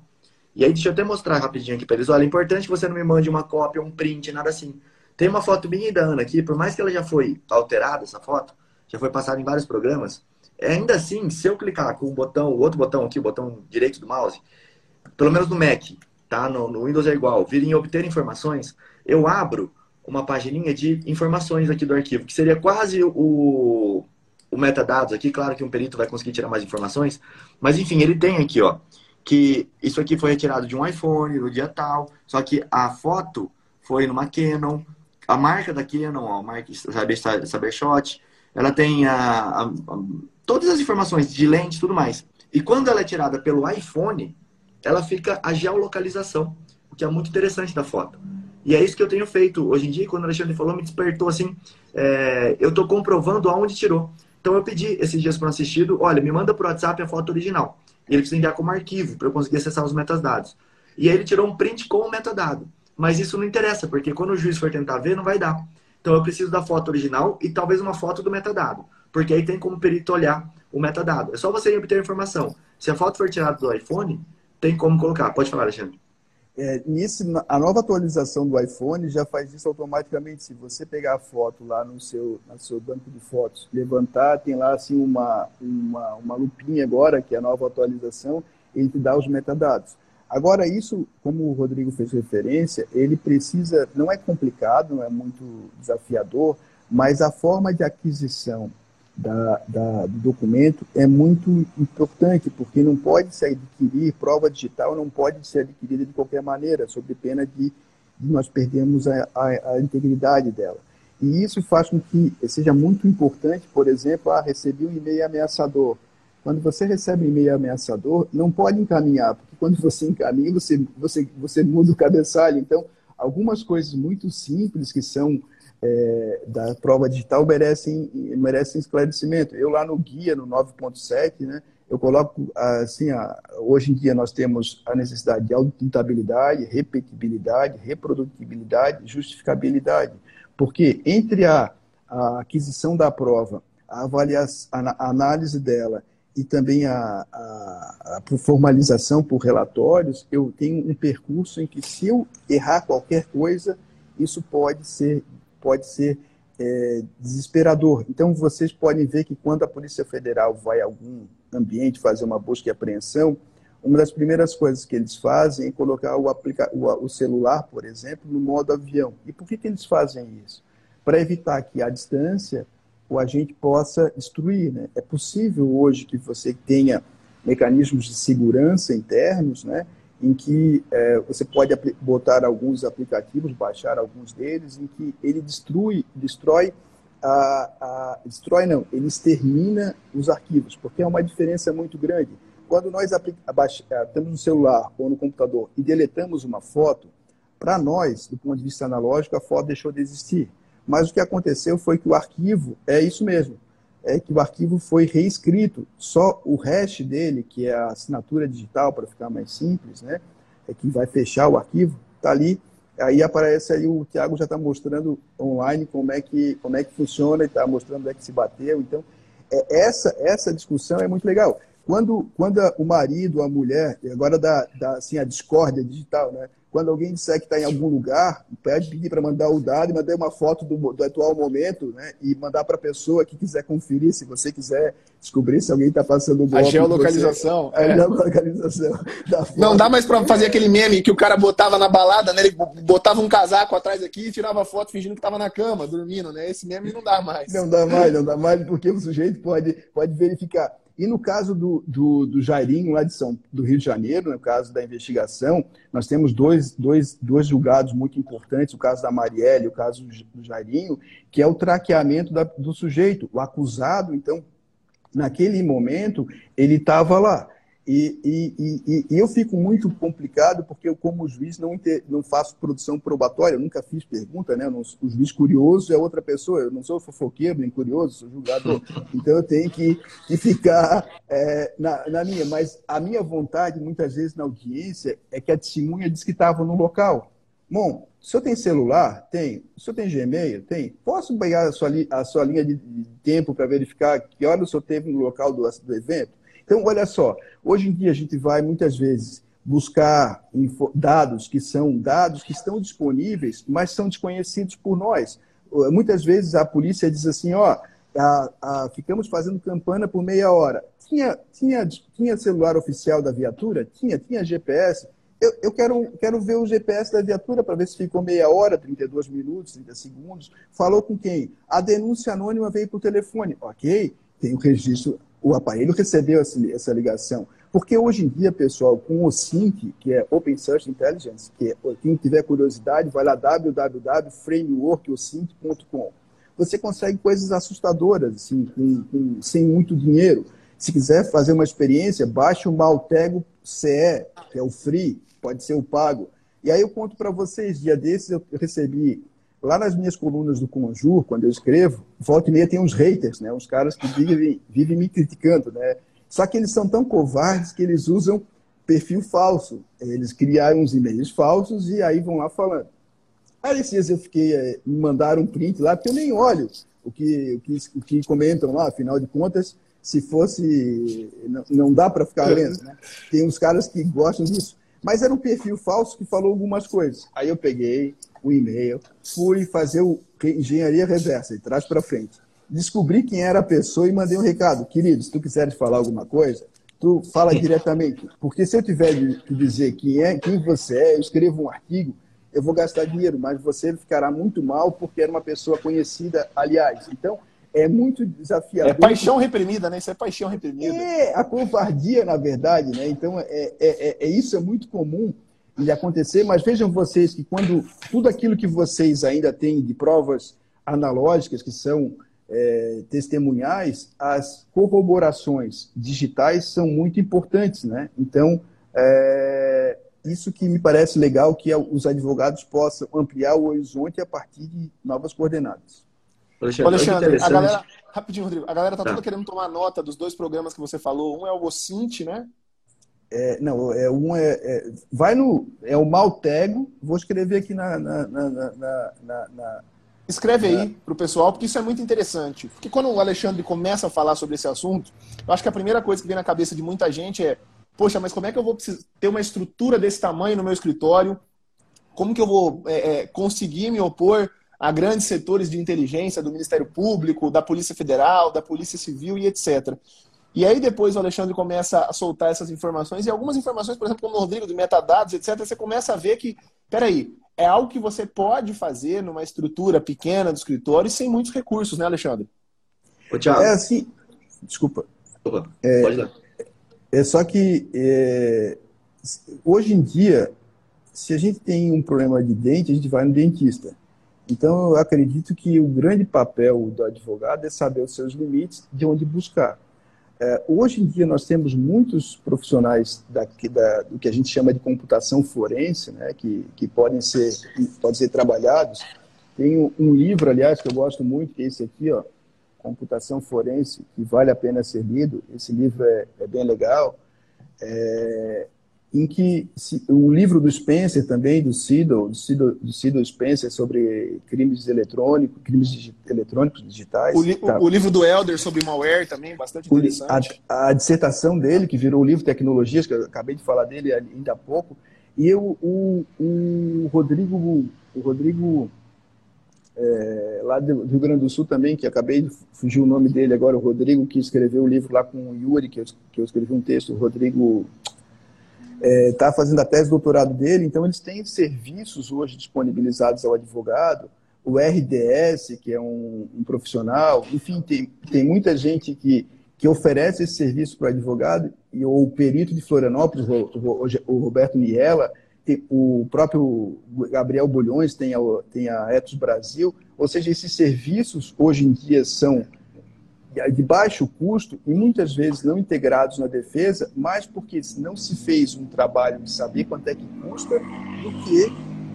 E aí, deixa eu até mostrar rapidinho aqui para eles. Olha, é importante que você não me mande uma cópia, um print, nada assim. Tem uma foto minha e da Ana aqui, por mais que ela já foi alterada, essa foto, já foi passada em vários programas, ainda assim, se eu clicar com o botão, o outro botão aqui, o botão direito do mouse, pelo menos no Mac, tá? No, no Windows é igual, vir em obter informações, eu abro uma pagininha de informações aqui do arquivo, que seria quase o, o metadados aqui. Claro que um perito vai conseguir tirar mais informações, mas enfim, ele tem aqui, ó, que isso aqui foi retirado de um iPhone no dia tal, só que a foto foi numa Canon, a marca da Canon, a marca Cybershot, ela tem a, a, todas as informações de lente e tudo mais. E quando ela é tirada pelo iPhone, ela fica a geolocalização, o que é muito interessante da foto. E é isso que eu tenho feito hoje em dia. Quando o Alexandre falou, me despertou assim. É, eu estou comprovando aonde tirou. Então eu pedi esses dias para um assistido, olha, me manda por WhatsApp a foto original. E ele precisa enviar como arquivo para eu conseguir acessar os metadados. E aí ele tirou um print com o metadado. Mas isso não interessa, porque quando o juiz for tentar ver, não vai dar. Então eu preciso da foto original e talvez uma foto do metadado. Porque aí tem como perito olhar o metadado. É só você obter a informação. Se a foto for tirada do iPhone, tem como colocar. Pode falar, Alexandre. É, nisso, a nova atualização do iPhone já faz isso automaticamente. Se você pegar a foto lá no seu, no seu banco de fotos, levantar, tem lá assim uma, uma, uma lupinha agora, que é a nova atualização, ele te dá os metadados. Agora, isso, como o Rodrigo fez referência, ele precisa, não é complicado, não é muito desafiador, mas a forma de aquisição da, da, do documento é muito importante, porque não pode se adquirir, prova digital não pode ser adquirida de qualquer maneira, sob pena de, nós perdermos a, a, a, integridade dela. E isso faz com que seja muito importante, por exemplo, ah, recebi um e-mail ameaçador. Quando você recebe um e-mail ameaçador, não pode encaminhar, porque quando você encaminha, você, você, você muda o cabeçalho. Então, algumas coisas muito simples que são é, da prova digital merecem, merecem esclarecimento. Eu lá no guia, no 9.7, né, eu coloco assim, hoje em dia nós temos a necessidade de auditabilidade, repetibilidade, reprodutibilidade, justificabilidade. Porque entre a, a aquisição da prova, a, avaliação, a análise dela e também a, a, a, formalização por relatórios, eu tenho um percurso em que se eu errar qualquer coisa, isso pode ser pode ser é, desesperador. Então, vocês podem ver que quando a Polícia Federal vai a algum ambiente fazer uma busca e apreensão, uma das primeiras coisas que eles fazem é colocar o, aplica o, o celular, por exemplo, no modo avião. E por que, que eles fazem isso? Para evitar que, à distância, o agente possa destruir. Né? É possível hoje que você tenha mecanismos de segurança internos, né? em que é, você pode botar alguns aplicativos, baixar alguns deles, em que ele destrui, destrói, a, a, destrói não, ele extermina os arquivos, porque é uma diferença muito grande. Quando nós temos no celular ou no computador e deletamos uma foto, para nós, do ponto de vista analógico, a foto deixou de existir. Mas o que aconteceu foi que o arquivo é isso mesmo é que o arquivo foi reescrito. Só o hash dele, que é a assinatura digital, para ficar mais simples, né? É que vai fechar o arquivo, está ali. Aí aparece aí, o Tiago já está mostrando online como é que, como é que funciona e está mostrando onde é que se bateu. Então, é, essa, essa discussão é muito legal. Quando, quando o marido, a mulher, e agora dá assim, a discórdia digital, né? Quando alguém disser que está em algum lugar, pede pedir para mandar o dado e mandar uma foto do, do atual momento, né? E mandar para a pessoa que quiser conferir, se você quiser descobrir se alguém está passando o golpe. A geolocalização. É. A geolocalização. [LAUGHS] Não dá mais para fazer aquele meme que o cara botava na balada, né? Ele botava um casaco atrás aqui e tirava foto fingindo que estava na cama, dormindo, né? Esse meme não dá mais. Não dá mais, não dá mais, porque o sujeito pode, pode verificar. E no caso do, do, do Jairinho, lá de São, do Rio de Janeiro, no caso da investigação, nós temos dois, dois, dois julgados muito importantes, o caso da Marielle e o caso do Jairinho, que é o traqueamento da, do sujeito. O acusado, então, naquele momento, ele estava lá. E, e, e, e, eu fico muito complicado porque eu, como juiz, não, inter, não faço produção probatória, eu nunca fiz pergunta, né? Não, o juiz curioso é outra pessoa, eu não sou fofoqueiro nem curioso, sou julgador. [LAUGHS] Então eu tenho que, que ficar é, na, na, minha. Mas a minha vontade, muitas vezes na audiência, é que a testemunha diz que estava no local. Bom, o senhor tem celular? Tem. O senhor tem Gmail? Tem. Posso pegar a sua, a sua linha de, de tempo para verificar que hora o senhor teve no local do, do evento? Então, olha só, hoje em dia a gente vai muitas vezes buscar dados que são dados que estão disponíveis, mas são desconhecidos por nós. Muitas vezes a polícia diz assim, ó, a, a, ficamos fazendo campana por meia hora. Tinha, tinha, tinha celular oficial da viatura? Tinha, tinha GPS. Eu, eu quero, quero ver o GPS da viatura para ver se ficou meia hora, 32 minutos, 30 segundos. Falou com quem? A denúncia anônima veio por telefone. Ok, tem o registro o aparelho recebeu essa ligação. Porque hoje em dia, pessoal, com o SYNC, que é Open Search Intelligence, que é, quem tiver curiosidade, vai lá www.frameworkosync.com. Você consegue coisas assustadoras, assim, com, com, sem muito dinheiro. Se quiser fazer uma experiência, baixe o Maltego CE, que é o free, pode ser o pago. E aí eu conto para vocês, dia desses eu recebi lá nas minhas colunas do Conjur, quando eu escrevo, volta e meia tem uns haters, né? Uns caras que vivem, vivem me criticando, né? Só que eles são tão covardes que eles usam perfil falso. Eles criaram uns e-mails falsos e aí vão lá falando. Aí esses eu fiquei, é, me mandaram um print lá, porque eu nem olho o que, o que, o que comentam lá, afinal de contas, se fosse. Não, não dá para ficar lendo, né? Tem uns caras que gostam disso. Mas era um perfil falso que falou algumas coisas. Aí eu peguei o e-mail, fui fazer o engenharia reversa e traz para frente descobri quem era a pessoa e mandei um recado. Querido, se tu quiseres falar alguma coisa, tu fala diretamente. Porque se eu tiver que dizer quem é, quem você é, eu escrevo um artigo, eu vou gastar dinheiro, mas você ficará muito mal porque era uma pessoa conhecida, aliás. Então, é muito desafiador. É paixão reprimida, né? Isso é paixão reprimida. É, a covardia, na verdade, né? Então, é, é, é, é isso é muito comum de acontecer, mas vejam vocês que quando tudo aquilo que vocês ainda têm de provas analógicas, que são é, testemunhais, as corroborações digitais são muito importantes, né? Então, é, isso que me parece legal que os advogados possam ampliar o horizonte a partir de novas coordenadas. Alexandre, Alexandre a galera, rapidinho, Rodrigo, a galera tá, tá toda querendo tomar nota dos dois programas que você falou. Um é o Ocinte, né? É, não, é um é, é, vai no é o Maltego. Vou escrever aqui na, na, na, na, Escreve aí para o pessoal, porque isso é muito interessante. Porque quando o Alexandre começa a falar sobre esse assunto, eu acho que a primeira coisa que vem na cabeça de muita gente é: poxa, mas como é que eu vou ter uma estrutura desse tamanho no meu escritório? Como que eu vou é, é, conseguir me opor a grandes setores de inteligência do Ministério Público, da Polícia Federal, da Polícia Civil e etc. E aí depois o Alexandre começa a soltar essas informações, e algumas informações, por exemplo, como o Rodrigo, de metadados, etc., você começa a ver que, peraí, é algo que você pode fazer numa estrutura pequena do escritório sem muitos recursos, né, Alexandre? Ô, Thiago. É assim. Desculpa. Opa, é, pode dar. É só que é, hoje em dia, se a gente tem um problema de dente, a gente vai no dentista. Então, eu acredito que o grande papel do advogado é saber os seus limites, de onde buscar. É, hoje em dia nós temos muitos profissionais da, do que a gente chama de computação forense, né, que, que podem, ser, podem ser trabalhados. Tem um, um livro, aliás, que eu gosto muito, que é esse aqui, ó, Computação Forense, que vale a pena ser lido. Esse livro é, é bem legal. É, em que se, o livro do Spencer também, do Siddle, do Siddle, do Siddle Spencer, sobre crimes eletrônicos, crimes digi, eletrônicos digitais. O, li, tá. o, livro do Elder sobre malware também, bastante interessante. A, a, dissertação dele, que virou o livro Tecnologias, que eu acabei de falar dele ainda há pouco, e eu, o, o Rodrigo, o Rodrigo é, lá do Rio Grande do Sul também, que acabei de fugir o nome dele agora, o Rodrigo, que escreveu o livro lá com o Yuri, que eu, que eu escrevi um texto, o Rodrigo está é, tá fazendo a tese de doutorado dele, então eles têm serviços hoje disponibilizados ao advogado, o RDS, que é um, um profissional, enfim, tem, tem muita gente que, que oferece esse serviço para o advogado, e o perito de Florianópolis, o, o, o Roberto Niela, o próprio Gabriel Bulhões tem a, tem a Etos Brasil, ou seja, esses serviços hoje em dia são de baixo custo e muitas vezes não integrados na defesa, mais porque não se fez um trabalho de saber quanto é que custa do que,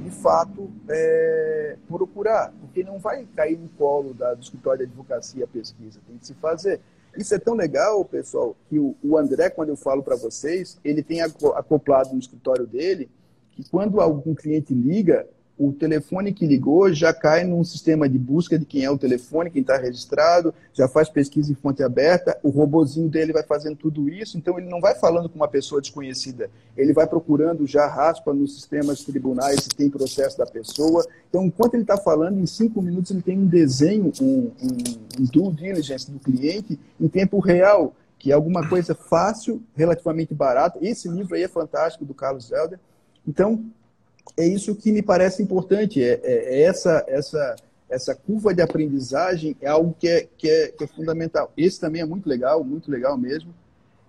de fato, é, procurar. Porque não vai cair no colo da, do escritório de advocacia a pesquisa, tem que se fazer. Isso é tão legal, pessoal, que o, o André, quando eu falo para vocês, ele tem acoplado no escritório dele que quando algum cliente liga, o telefone que ligou já cai num sistema de busca de quem é o telefone, quem está registrado, já faz pesquisa em fonte aberta, o robozinho dele vai fazendo tudo isso, então ele não vai falando com uma pessoa desconhecida, ele vai procurando, já raspa nos sistemas tribunais se tem processo da pessoa. Então, enquanto ele está falando, em cinco minutos ele tem um desenho, um, um, um due diligence do cliente em tempo real, que é alguma coisa fácil, relativamente barata. Esse livro aí é fantástico, do Carlos Zelder. Então, é isso que me parece importante, é, é, é essa, essa, essa curva de aprendizagem é algo que é, que, é, que é fundamental. Esse também é muito legal, muito legal mesmo.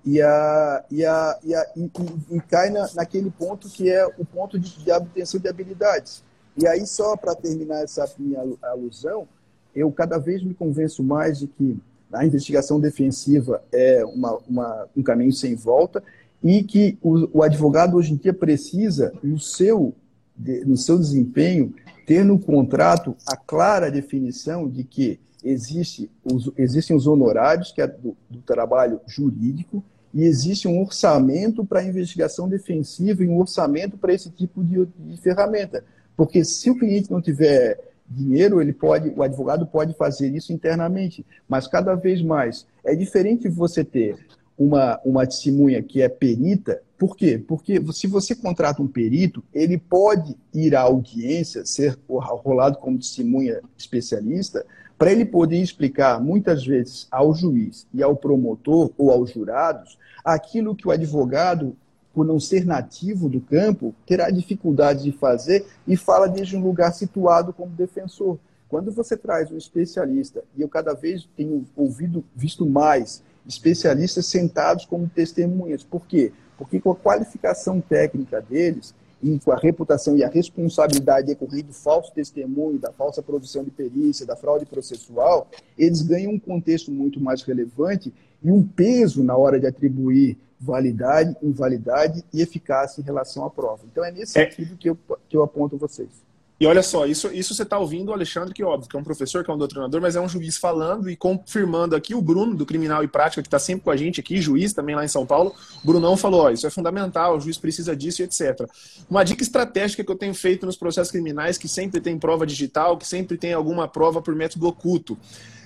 e, a, e, a, e, a, e, e cai na, naquele ponto que é o ponto de, de obtenção de habilidades. E aí, só para terminar essa minha alusão, eu cada vez me convenço mais de que a investigação defensiva é uma, uma, um caminho sem volta e que o, o advogado hoje em dia precisa, no seu, no seu desempenho, ter no contrato a clara definição de que existe os, existem os honorários, que é do, do trabalho jurídico, e existe um orçamento para investigação defensiva e um orçamento para esse tipo de, de, ferramenta. Porque se o cliente não tiver dinheiro, ele pode, o advogado pode fazer isso internamente, mas cada vez mais é diferente você ter uma, uma testemunha que é perita. Por quê? Porque se você contrata um perito, ele pode ir à audiência, ser rolado como testemunha especialista, para ele poder explicar muitas vezes ao juiz e ao promotor ou aos jurados aquilo que o advogado, por não ser nativo do campo, terá dificuldade de fazer e fala desde um lugar situado como defensor. Quando você traz um especialista, e eu cada vez tenho ouvido, visto mais especialistas sentados como testemunhas. Por quê? Porque com a qualificação técnica deles, e com a reputação e a responsabilidade decorrente do falso testemunho, da falsa produção de perícia, da fraude processual, eles ganham um contexto muito mais relevante e um peso na hora de atribuir validade, invalidade e eficácia em relação à prova. Então é nesse é. sentido que eu, que eu aponto vocês. E olha só, isso, isso você está ouvindo o Alexandre, que óbvio, que é um professor, que é um doutrinador, mas é um juiz falando e confirmando aqui o Bruno, do Criminal e Prática, que está sempre com a gente aqui, juiz também lá em São Paulo. O Brunão falou: ó, isso é fundamental, o juiz precisa disso e etc. Uma dica estratégica que eu tenho feito nos processos criminais, que sempre tem prova digital, que sempre tem alguma prova por método oculto.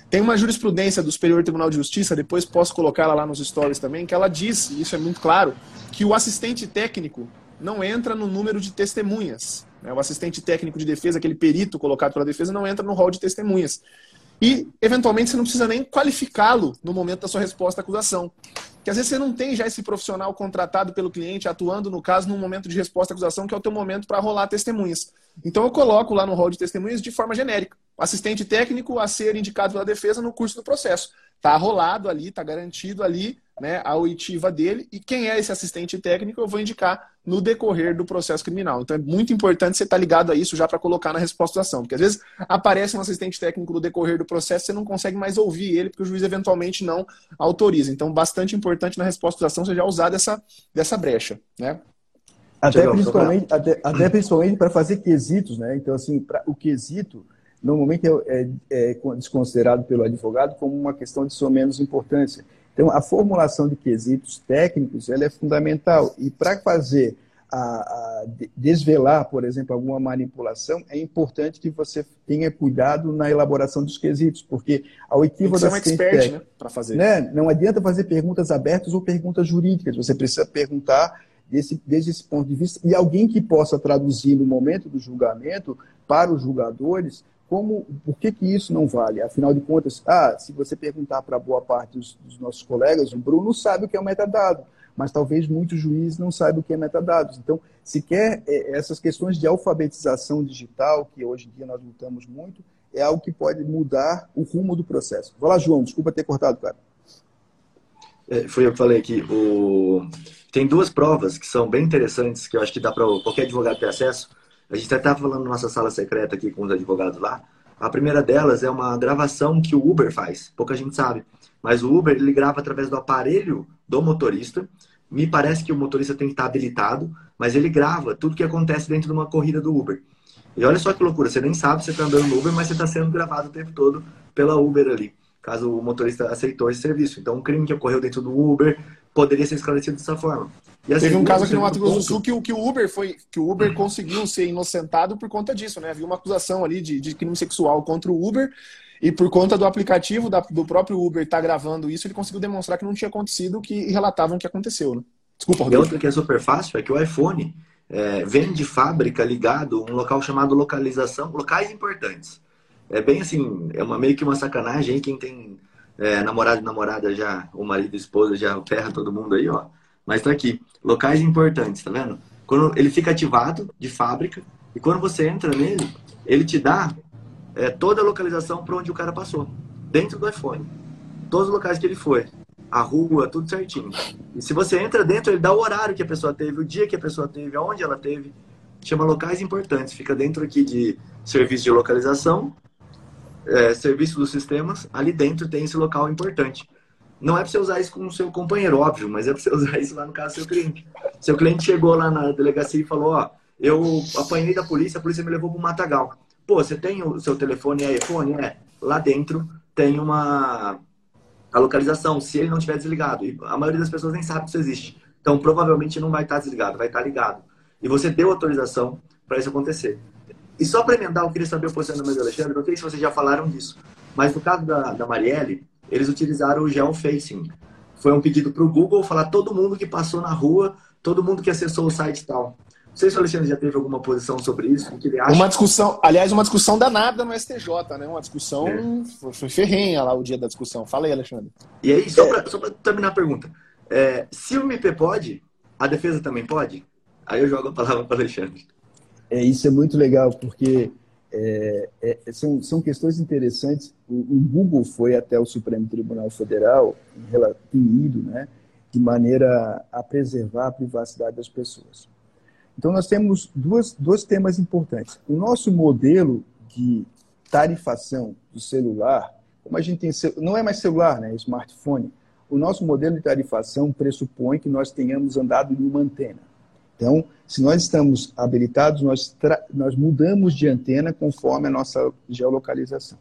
Tem uma jurisprudência do Superior Tribunal de Justiça, depois posso colocá-la lá nos stories também, que ela diz, e isso é muito claro, que o assistente técnico não entra no número de testemunhas. Né? O assistente técnico de defesa, aquele perito colocado pela defesa, não entra no rol de testemunhas. E, eventualmente, você não precisa nem qualificá-lo no momento da sua resposta à acusação. Que às vezes você não tem já esse profissional contratado pelo cliente atuando, no caso, no momento de resposta à acusação, que é o teu momento para rolar testemunhas. Então eu coloco lá no rol de testemunhas de forma genérica. Assistente técnico a ser indicado pela defesa no curso do processo. Está rolado ali, está garantido ali né, a oitiva dele. E quem é esse assistente técnico eu vou indicar no decorrer do processo criminal. Então é muito importante você estar tá ligado a isso já para colocar na resposta da ação. Porque às vezes aparece um assistente técnico no decorrer do processo você não consegue mais ouvir ele porque o juiz eventualmente não autoriza. Então, bastante importante na resposta da ação você já usar dessa, dessa brecha. Né? Até principalmente, até, até principalmente para fazer quesitos, né? Então, assim, pra, o quesito normalmente é, é, é desconsiderado pelo advogado como uma questão de sua menos importância. Então, a formulação de quesitos técnicos ela é fundamental. E para fazer a, a, desvelar, por exemplo, alguma manipulação, é importante que você tenha cuidado na elaboração dos quesitos, porque a oitiva da um expert, né, para fazer. Né, não adianta fazer perguntas abertas ou perguntas jurídicas. Você precisa perguntar desse, desde esse ponto de vista e alguém que possa traduzir no momento do julgamento para os julgadores como, por que, que isso não vale? Afinal de contas, ah, se você perguntar para boa parte dos, dos, nossos colegas, o Bruno sabe o que é o metadado, mas talvez muitos juízes não saibam o que é metadados. Então, se quer é, essas questões de alfabetização digital, que hoje em dia nós lutamos muito, é algo que pode mudar o rumo do processo. Vai lá, João, desculpa ter cortado, cara. É, foi eu que falei aqui. O... Tem duas provas que são bem interessantes, que eu acho que dá para qualquer advogado ter acesso. A gente até estava falando na nossa sala secreta aqui com os advogados lá. A primeira delas é uma gravação que o Uber faz. Pouca gente sabe. Mas o Uber, ele grava através do aparelho do motorista. Me parece que o motorista tem que estar habilitado, mas ele grava tudo que acontece dentro de uma corrida do Uber. E olha só que loucura, você nem sabe se está andando no Uber, mas você está sendo gravado o tempo todo pela Uber ali, caso o motorista aceitou esse serviço. Então, um crime que ocorreu dentro do Uber poderia ser esclarecido dessa forma. Assim, Teve um caso aqui no Mato Grosso do Sul que, que, o Uber foi que o Uber conseguiu ser inocentado por conta disso, né? Havia uma acusação ali de, de crime sexual contra o Uber e por conta do aplicativo da, do próprio Uber estar tá gravando isso, ele conseguiu demonstrar que não tinha acontecido o que relatavam que aconteceu, né? Desculpa, Rodrigo. E outra que é super fácil é que o iPhone é, vem de fábrica ligado um local chamado localização, locais importantes. É bem assim, é uma, meio que uma sacanagem quem tem é, namorado e namorada já, o marido e esposa já ferra todo mundo aí, ó. Mas tá aqui, locais importantes, tá vendo? Quando ele fica ativado de fábrica e quando você entra nele, ele te dá é, toda a localização para onde o cara passou, dentro do iPhone. Todos os locais que ele foi. a rua, tudo certinho. E se você entra dentro, ele dá o horário que a pessoa teve, o dia que a pessoa teve, aonde ela teve. Chama locais importantes. Fica dentro aqui de serviço de localização, é, serviço dos sistemas. Ali dentro tem esse local importante. Não é para você usar isso com o seu companheiro, óbvio, mas é para você [LAUGHS] usar isso lá no caso do seu cliente. Seu cliente chegou lá na delegacia e falou: Ó, eu apanhei da polícia, a polícia me levou para o Matagal. Pô, você tem o seu telefone e iPhone? É. Lá dentro tem uma a localização, se ele não estiver desligado. E a maioria das pessoas nem sabe que isso existe. Então, provavelmente não vai estar desligado, vai estar ligado. E você deu autorização para isso acontecer. E só para emendar, eu queria saber o posicionamento do Alexandre, não sei se vocês já falaram disso, mas no caso da, da Marielle, eles utilizaram o geofacing. Foi um pedido para o Google falar todo mundo que passou na rua, todo mundo que acessou o site e tal. Não sei se o Alexandre já teve alguma posição sobre isso, o que ele acha. Uma discussão, aliás, uma discussão danada no STJ, né? Uma discussão é. foi ferrenha lá o dia da discussão. Fala aí, Alexandre. E aí, só para terminar a pergunta. É, se o MP pode, a defesa também pode? Aí eu jogo a palavra para o Alexandre. É, isso é muito legal, porque é, é, são, são questões interessantes. O, o, Google foi até o Supremo Tribunal Federal, temido, né, de maneira a preservar a privacidade das pessoas. Então, nós temos duas, dois temas importantes. O nosso modelo de tarifação do celular, como a gente tem, não é mais celular, né, é smartphone. O nosso modelo de tarifação pressupõe que nós tenhamos andado em uma antena. Então, se nós estamos habilitados, nós, nós mudamos de antena conforme a nossa geolocalização.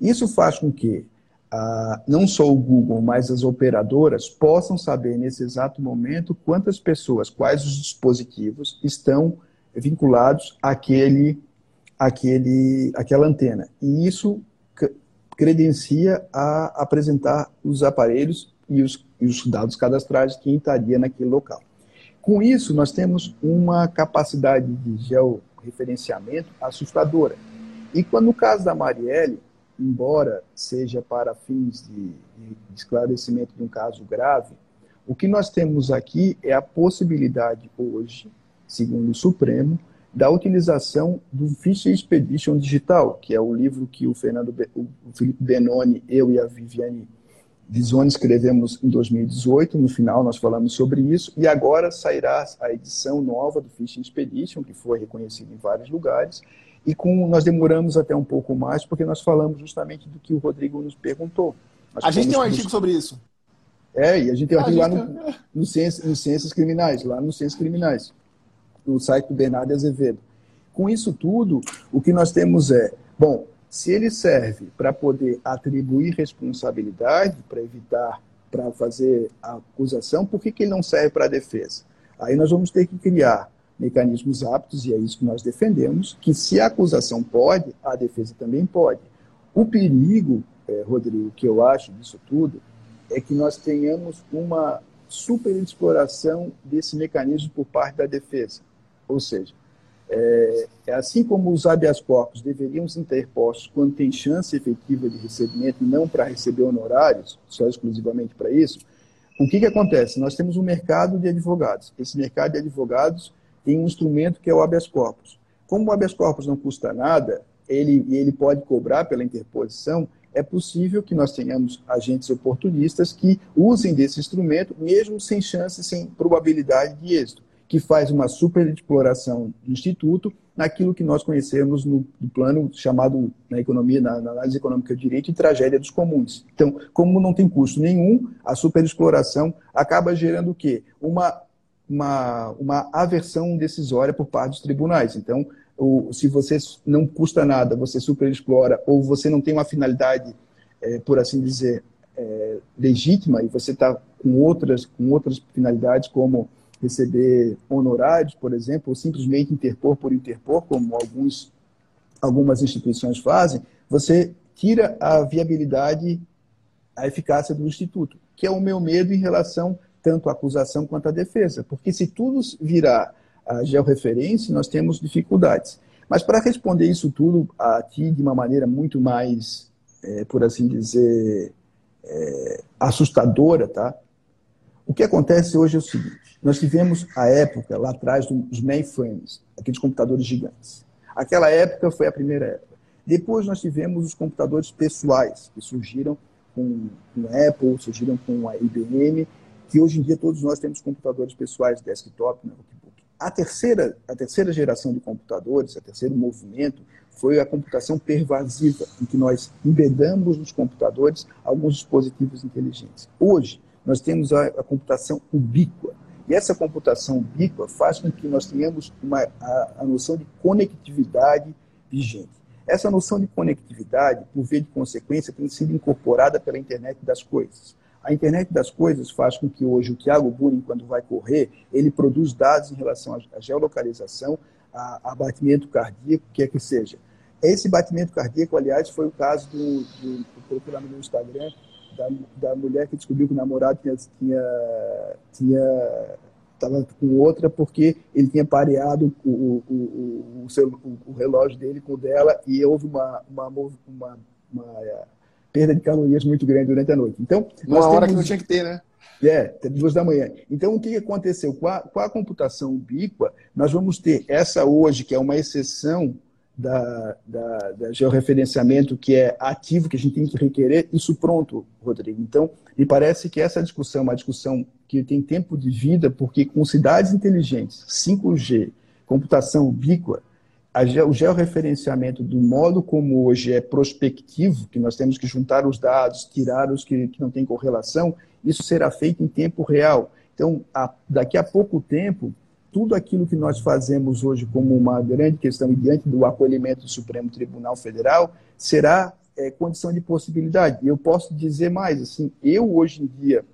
Isso faz com que ah, não só o Google, mas as operadoras possam saber nesse exato momento quantas pessoas, quais os dispositivos estão vinculados àquele, àquele, àquela antena. E isso credencia a apresentar os aparelhos e os, e os dados cadastrais que estaria naquele local. Com isso, nós temos uma capacidade de georreferenciamento assustadora. E quando no caso da Marielle, embora seja para fins de, de esclarecimento de um caso grave, o que nós temos aqui é a possibilidade hoje, segundo o Supremo, da utilização do Fisher Expedition Digital, que é o livro que o Fernando, o Felipe Benoni, eu e a Viviane Visone escrevemos em 2018, no final nós falamos sobre isso, e agora sairá a edição nova do Fishing Expedition, que foi reconhecido em vários lugares, e com, nós demoramos até um pouco mais, porque nós falamos justamente do que o Rodrigo nos perguntou. Nós a gente tem um artigo sobre isso. É, e a gente tem um artigo lá no, no, Ciências, no Ciências Criminais, lá no Ciências Criminais, no site do Bernardo Azevedo. Com isso tudo, o que nós temos é, bom, se ele serve para poder atribuir responsabilidade, para evitar, para fazer a acusação, por que, que ele não serve para a defesa? Aí nós vamos ter que criar mecanismos aptos, e é isso que nós defendemos, que se a acusação pode, a defesa também pode. O perigo, é, Rodrigo, que eu acho disso tudo, é que nós tenhamos uma superexploração desse mecanismo por parte da defesa. Ou seja, é, é, assim como os habeas corpus deveriam ser interpostos quando tem chance efetiva de recebimento e não para receber honorários, só exclusivamente para isso, o que, que acontece? Nós temos um mercado de advogados. Esse mercado de advogados tem um instrumento que é o habeas corpus. Como o habeas corpus não custa nada, ele, ele pode cobrar pela interposição, é possível que nós tenhamos agentes oportunistas que usem desse instrumento, mesmo sem chance, sem probabilidade de êxito que faz uma superexploração do Instituto naquilo que nós conhecemos no, no plano chamado na economia, na, na, análise econômica de direito, de tragédia dos comuns. Então, como não tem custo nenhum, a superexploração acaba gerando o quê? Uma, uma, uma aversão decisória por parte dos tribunais. Então, se você não custa nada, você superexplora, ou você não tem uma finalidade, é, por assim dizer, é, legítima, e você está com outras, com outras finalidades, como receber honorários, por exemplo, ou simplesmente interpor por interpor, como alguns, algumas instituições fazem, você tira a viabilidade, a eficácia do Instituto, que é o meu medo em relação tanto à acusação quanto à defesa. Porque se tudo virar a georreferência, nós temos dificuldades. Mas para responder isso tudo a ti de uma maneira muito mais, é, por assim dizer, é, assustadora, tá? O que acontece hoje é o seguinte: nós tivemos a época lá atrás dos mainframes, aqueles computadores gigantes. Aquela época foi a primeira época. Depois nós tivemos os computadores pessoais, que surgiram com, com Apple, surgiram com a IBM, que hoje em dia todos nós temos computadores pessoais, desktop, notebook. A terceira, a terceira geração de computadores, o terceiro movimento, foi a computação pervasiva, em que nós embedamos nos computadores alguns dispositivos inteligentes. Hoje, nós temos a, a computação ubíqua, e essa computação ubíqua faz com que nós tenhamos uma, a, a noção de conectividade vigente. Essa noção de conectividade, por via de consequência, tem sido incorporada pela internet das coisas. A internet das coisas faz com que hoje o Thiago Bunin, quando vai correr, ele produz dados em relação à geolocalização, a, a batimento cardíaco, quer que seja. Esse batimento cardíaco, aliás, foi o caso do, do, do lá no Instagram, da, da mulher que descobriu que o namorado tinha, tinha, tinha estava com outra porque ele tinha pareado o, o, o, o, seu, o, relógio dele com o dela e houve uma, uma, uma, uma perda de calorias muito grande durante a noite. Então, uma hora temos... que não tinha que ter, né? É, duas da manhã. Então, o que aconteceu? Com a, com a computação ubíqua, nós vamos ter essa hoje, que é uma exceção da, da, da, georreferenciamento que é ativo, que a gente tem que requerer, isso pronto, Rodrigo. Então, me parece que essa discussão é uma discussão que tem tempo de vida, porque com cidades inteligentes, 5G, computação ubíqua, o georreferenciamento do modo como hoje é prospectivo, que nós temos que juntar os dados, tirar os que, que não têm correlação, isso será feito em tempo real. Então, a, daqui a pouco tempo, tudo aquilo que nós fazemos hoje como uma grande questão e diante do acolhimento do Supremo Tribunal Federal será é, condição de possibilidade. Eu posso dizer mais, assim, eu hoje em dia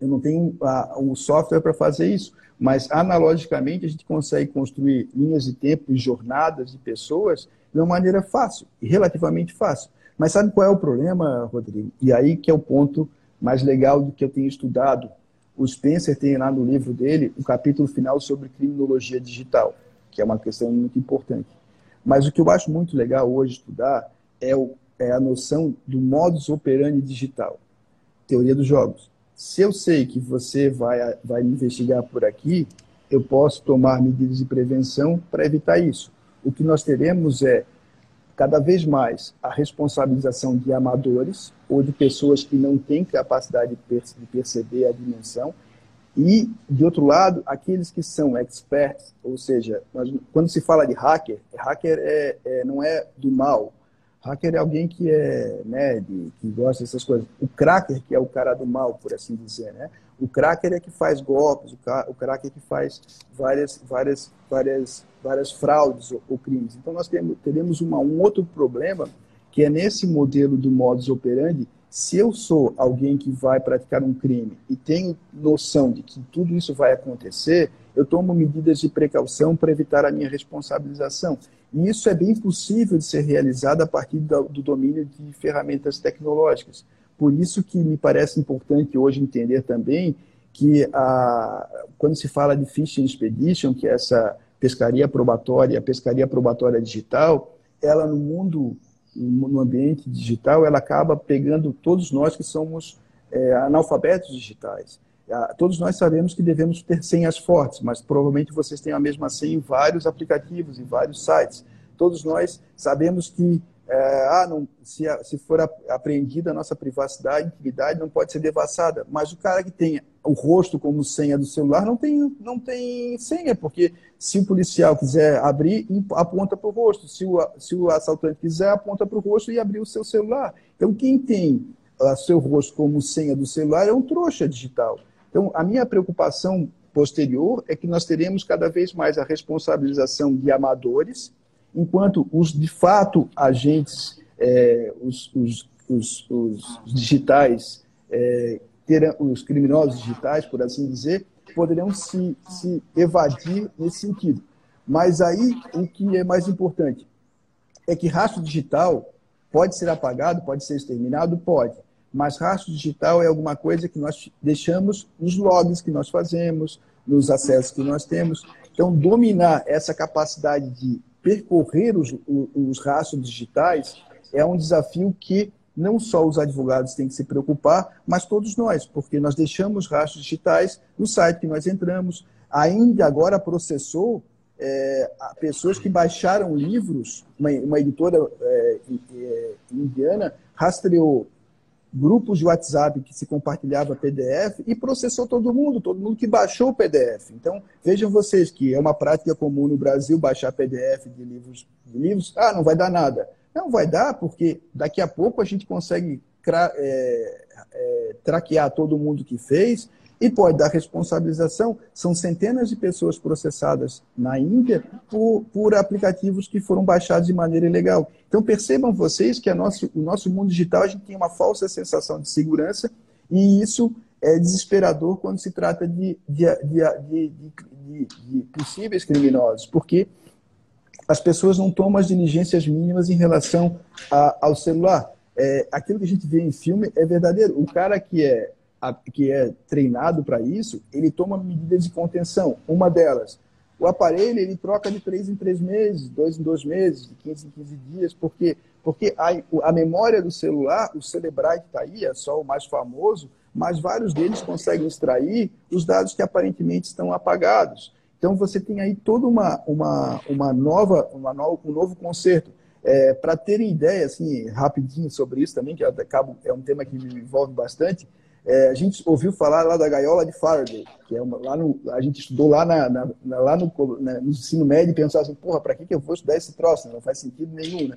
eu não tenho a, o software para fazer isso, mas analogicamente a gente consegue construir linhas de tempo e jornadas de pessoas de uma maneira fácil, e relativamente fácil. Mas sabe qual é o problema, Rodrigo? E aí que é o ponto mais legal do que eu tenho estudado o Spencer tem lá no livro dele um capítulo final sobre criminologia digital, que é uma questão muito importante. Mas o que eu acho muito legal hoje estudar é, o, é a noção do modus operandi digital, teoria dos jogos. Se eu sei que você vai, vai me investigar por aqui, eu posso tomar medidas de prevenção para evitar isso. O que nós teremos é cada vez mais a responsabilização de amadores ou de pessoas que não têm capacidade de perceber a dimensão e, de outro lado, aqueles que são experts, ou seja, quando se fala de hacker, hacker é, é, não é do mal. Hacker é alguém que é nerd, que gosta dessas coisas. O cracker, que é o cara do mal, por assim dizer, né? O cracker é que faz golpes, o cracker é que faz várias, várias, várias, várias fraudes ou, ou crimes. Então nós temos, teremos uma, um outro problema que é nesse modelo do modus operandi, se eu sou alguém que vai praticar um crime e tenho noção de que tudo isso vai acontecer, eu tomo medidas de precaução para evitar a minha responsabilização. E isso é bem possível de ser realizado a partir do, do domínio de ferramentas tecnológicas. Por isso que me parece importante hoje entender também que a, quando se fala de Fishing Expedition, que é essa pescaria probatória, a pescaria probatória digital, ela no mundo, no ambiente digital, ela acaba pegando todos nós que somos é, analfabetos digitais. Todos nós sabemos que devemos ter senhas fortes, mas provavelmente vocês têm a mesma senha em vários aplicativos, em vários sites. Todos nós sabemos que é, ah, não, se, se for apreendida a nossa privacidade, intimidade, não pode ser devassada. Mas o cara que tem o rosto como senha do celular não tem, não tem senha, porque se o policial quiser abrir, aponta para o rosto. Se o, se o assaltante quiser, aponta para o rosto e abrir o seu celular. Então, quem tem o seu rosto como senha do celular é um trouxa digital. Então, a minha preocupação posterior é que nós teremos cada vez mais a responsabilização de amadores, enquanto os de fato agentes, é, os, os, os, os, digitais, é, terão, os criminosos digitais, por assim dizer, poderão se, se evadir nesse sentido. Mas aí o que é mais importante é que rastro digital pode ser apagado, pode ser exterminado, pode. Mas rastro digital é alguma coisa que nós deixamos nos logs que nós fazemos, nos acessos que nós temos. Então, dominar essa capacidade de percorrer os, os rastros digitais é um desafio que não só os advogados têm que se preocupar, mas todos nós, porque nós deixamos rastros digitais no site que nós entramos. Ainda agora processou é, pessoas que baixaram livros, uma, uma editora é, é, indiana rastreou grupos de WhatsApp que se compartilhava PDF e processou todo mundo, todo mundo que baixou o PDF. Então, vejam vocês que é uma prática comum no Brasil baixar PDF de livros. De livros. Ah, não vai dar nada. Não vai dar, porque daqui a pouco a gente consegue é, é, traquear todo mundo que fez e pode dar responsabilização. São centenas de pessoas processadas na Índia por, por aplicativos que foram baixados de maneira ilegal. Então percebam vocês que nosso, o nosso mundo digital a gente tem uma falsa sensação de segurança e isso é desesperador quando se trata de, de, de, de possíveis criminosos, porque as pessoas não tomam as diligências mínimas em relação a, ao celular. É, aquilo que a gente vê em filme é verdadeiro. O cara que é que é treinado para isso, ele toma medidas de contenção. Uma delas, o aparelho ele troca de três em três meses, dois em dois meses, de 15 em 15 dias, porque, porque a, a memória do celular, o Celebrite está aí, é só o mais famoso, mas vários deles conseguem extrair os dados que aparentemente estão apagados. Então você tem aí toda uma, uma, uma nova, uma no, um novo conserto. É, Para terem ideia, assim, rapidinho sobre isso também, que é um tema que me envolve bastante, é, a gente ouviu falar lá da gaiola de Faraday, que é uma, lá no, a gente estudou lá, na, na, lá no, no, ensino médio e pensava assim, porra, para que, que eu vou estudar esse troço? Não faz sentido nenhum, né?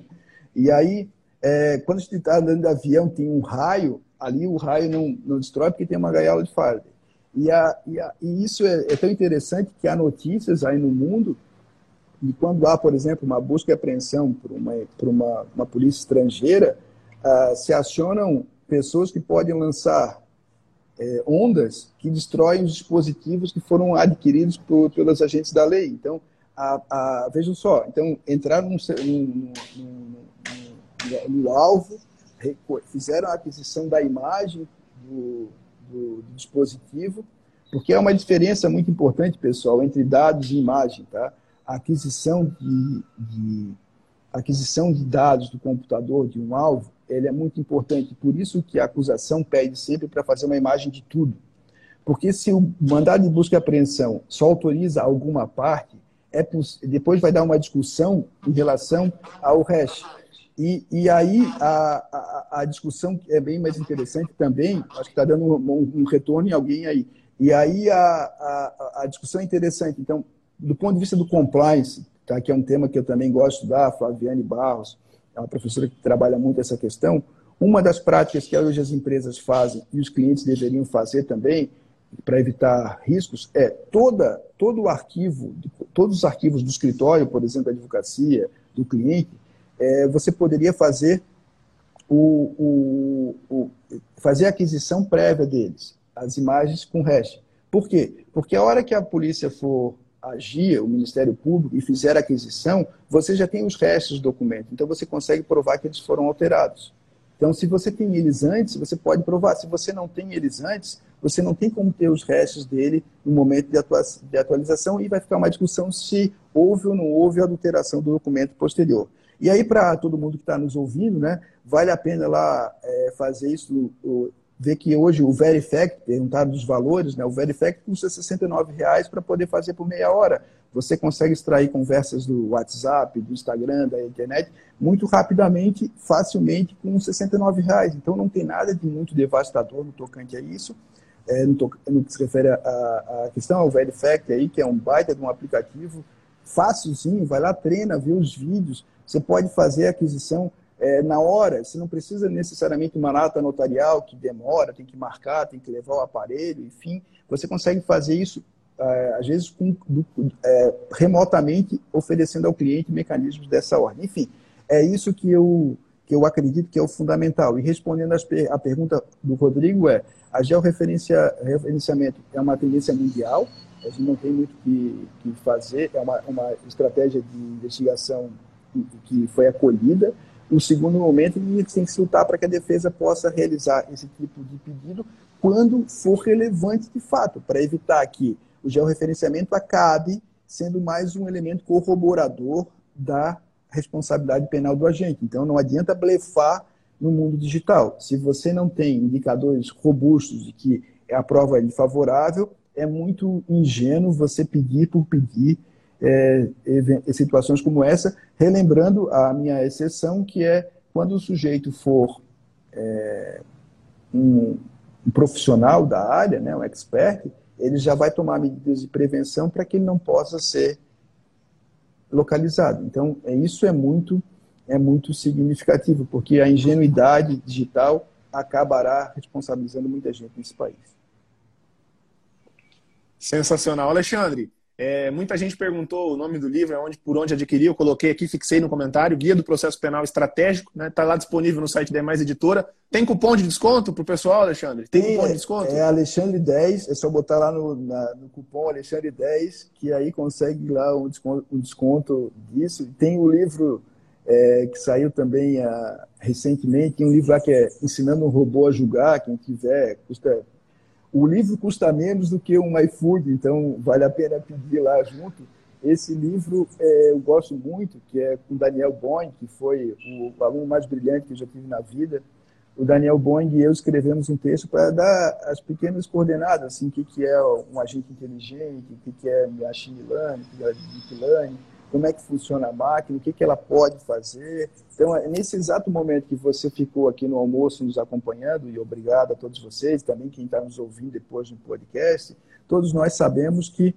E aí, é, quando a gente está andando de avião, tem um raio, ali o raio não, não destrói porque tem uma gaiola de Faraday. E, a, e, a, e isso é, é, tão interessante que há notícias aí no mundo e quando há, por exemplo, uma busca e apreensão por uma, por uma, uma polícia estrangeira, uh, se acionam pessoas que podem lançar é, ondas que destroem os dispositivos que foram adquiridos por, pelos agentes da lei. Então, a, a, vejam só, então entraram no, alvo, fizeram a aquisição da imagem do, do, do, dispositivo, porque é uma diferença muito importante, pessoal, entre dados e imagem. Tá? A aquisição de, de, aquisição de dados do computador de um alvo ele é muito importante. Por isso que a acusação pede sempre para fazer uma imagem de tudo. Porque se o mandado de busca e apreensão só autoriza alguma parte, é depois vai dar uma discussão em relação ao hash. E, e aí a, a, a, discussão é bem mais interessante também, acho que está dando um, um, retorno em alguém aí. E aí a, a, a discussão é interessante. Então, do ponto de vista do compliance, tá, que é um tema que eu também gosto da Flaviane Barros, é uma professora que trabalha muito essa questão. Uma das práticas que hoje as empresas fazem e os clientes deveriam fazer também para evitar riscos é toda todo o arquivo, todos os arquivos do escritório, por exemplo, da advocacia, do cliente, é, você poderia fazer o, o, o, fazer a aquisição prévia deles, as imagens com hash. Por quê? Porque a hora que a polícia for agir, o Ministério Público, e fizer a aquisição, você já tem os restos do documento. Então, você consegue provar que eles foram alterados. Então, se você tem eles antes, você pode provar. Se você não tem eles antes, você não tem como ter os restos dele no momento de, atua de atualização e vai ficar uma discussão se houve ou não houve adulteração do documento posterior. E aí, para todo mundo que está nos ouvindo, né, vale a pena lá é, fazer isso, ver que hoje o Verifact, perguntaram dos valores, né? o Verifact custa R$ reais para poder fazer por meia hora. Você consegue extrair conversas do WhatsApp, do Instagram, da internet, muito rapidamente, facilmente, com R$ reais. Então não tem nada de muito devastador no tocante a isso. É, no, to, no, que se refere à questão ao Verifact aí, que é um baita de um aplicativo, fácilzinho, vai lá, treina, vê os vídeos, você pode fazer a aquisição é, na hora, você não precisa necessariamente uma nota notarial que demora, tem que marcar, tem que levar o aparelho, enfim, você consegue fazer isso, é, às vezes, com, do, é, remotamente, oferecendo ao cliente mecanismos dessa ordem. Enfim, é isso que eu, que eu acredito que é o fundamental. E respondendo a pergunta do Rodrigo, é a georreferenciamento é uma tendência mundial, a gente não tem muito o que, que fazer, é uma, uma estratégia de investigação que foi acolhida, o segundo momento, ele tem que se lutar para que a defesa possa realizar esse tipo de pedido quando for relevante de fato, para evitar que o georreferenciamento acabe sendo mais um elemento corroborador da responsabilidade penal do agente. Então, não adianta blefar no mundo digital. Se você não tem indicadores robustos de que a prova é favorável, é muito ingênuo você pedir por pedir é, situações como essa, relembrando a minha exceção, que é quando o sujeito for é, um, um profissional da área, né, um expert, ele já vai tomar medidas de prevenção para que ele não possa ser localizado. Então, é, isso é muito, é muito significativo, porque a ingenuidade digital acabará responsabilizando muita gente nesse país. Sensacional. Alexandre, é, muita gente perguntou o nome do livro, onde, por onde adquirir. Eu coloquei aqui, fixei no comentário, Guia do Processo Penal Estratégico. Está né? Lá disponível no site da Mais Editora. Tem cupom de desconto para o pessoal, Alexandre? Tem, Tem, cupom de desconto? É Alexandre 10, é só botar lá no, na, no cupom Alexandre 10, que aí consegue lá um desconto, um desconto disso. Tem o livro é, que saiu também ah, recentemente, tem um livro lá que é Ensinando um Robô a Julgar, quem tiver, custa o livro custa menos do que um iFood, então vale a pena pedir lá junto. Esse livro é, eu gosto muito, que é com Daniel Boeing, que foi o aluno mais brilhante que eu já tive na vida. O Daniel Boeing e eu escrevemos um texto para dar as pequenas coordenadas, assim, o que, que é um agente inteligente, o que, que é machine learning, o que é deep learning, como é que funciona a máquina, o que, que ela pode fazer. Então, é nesse exato momento que você ficou aqui no almoço nos acompanhando, e obrigado a todos vocês, também quem está nos ouvindo depois no podcast, todos nós sabemos que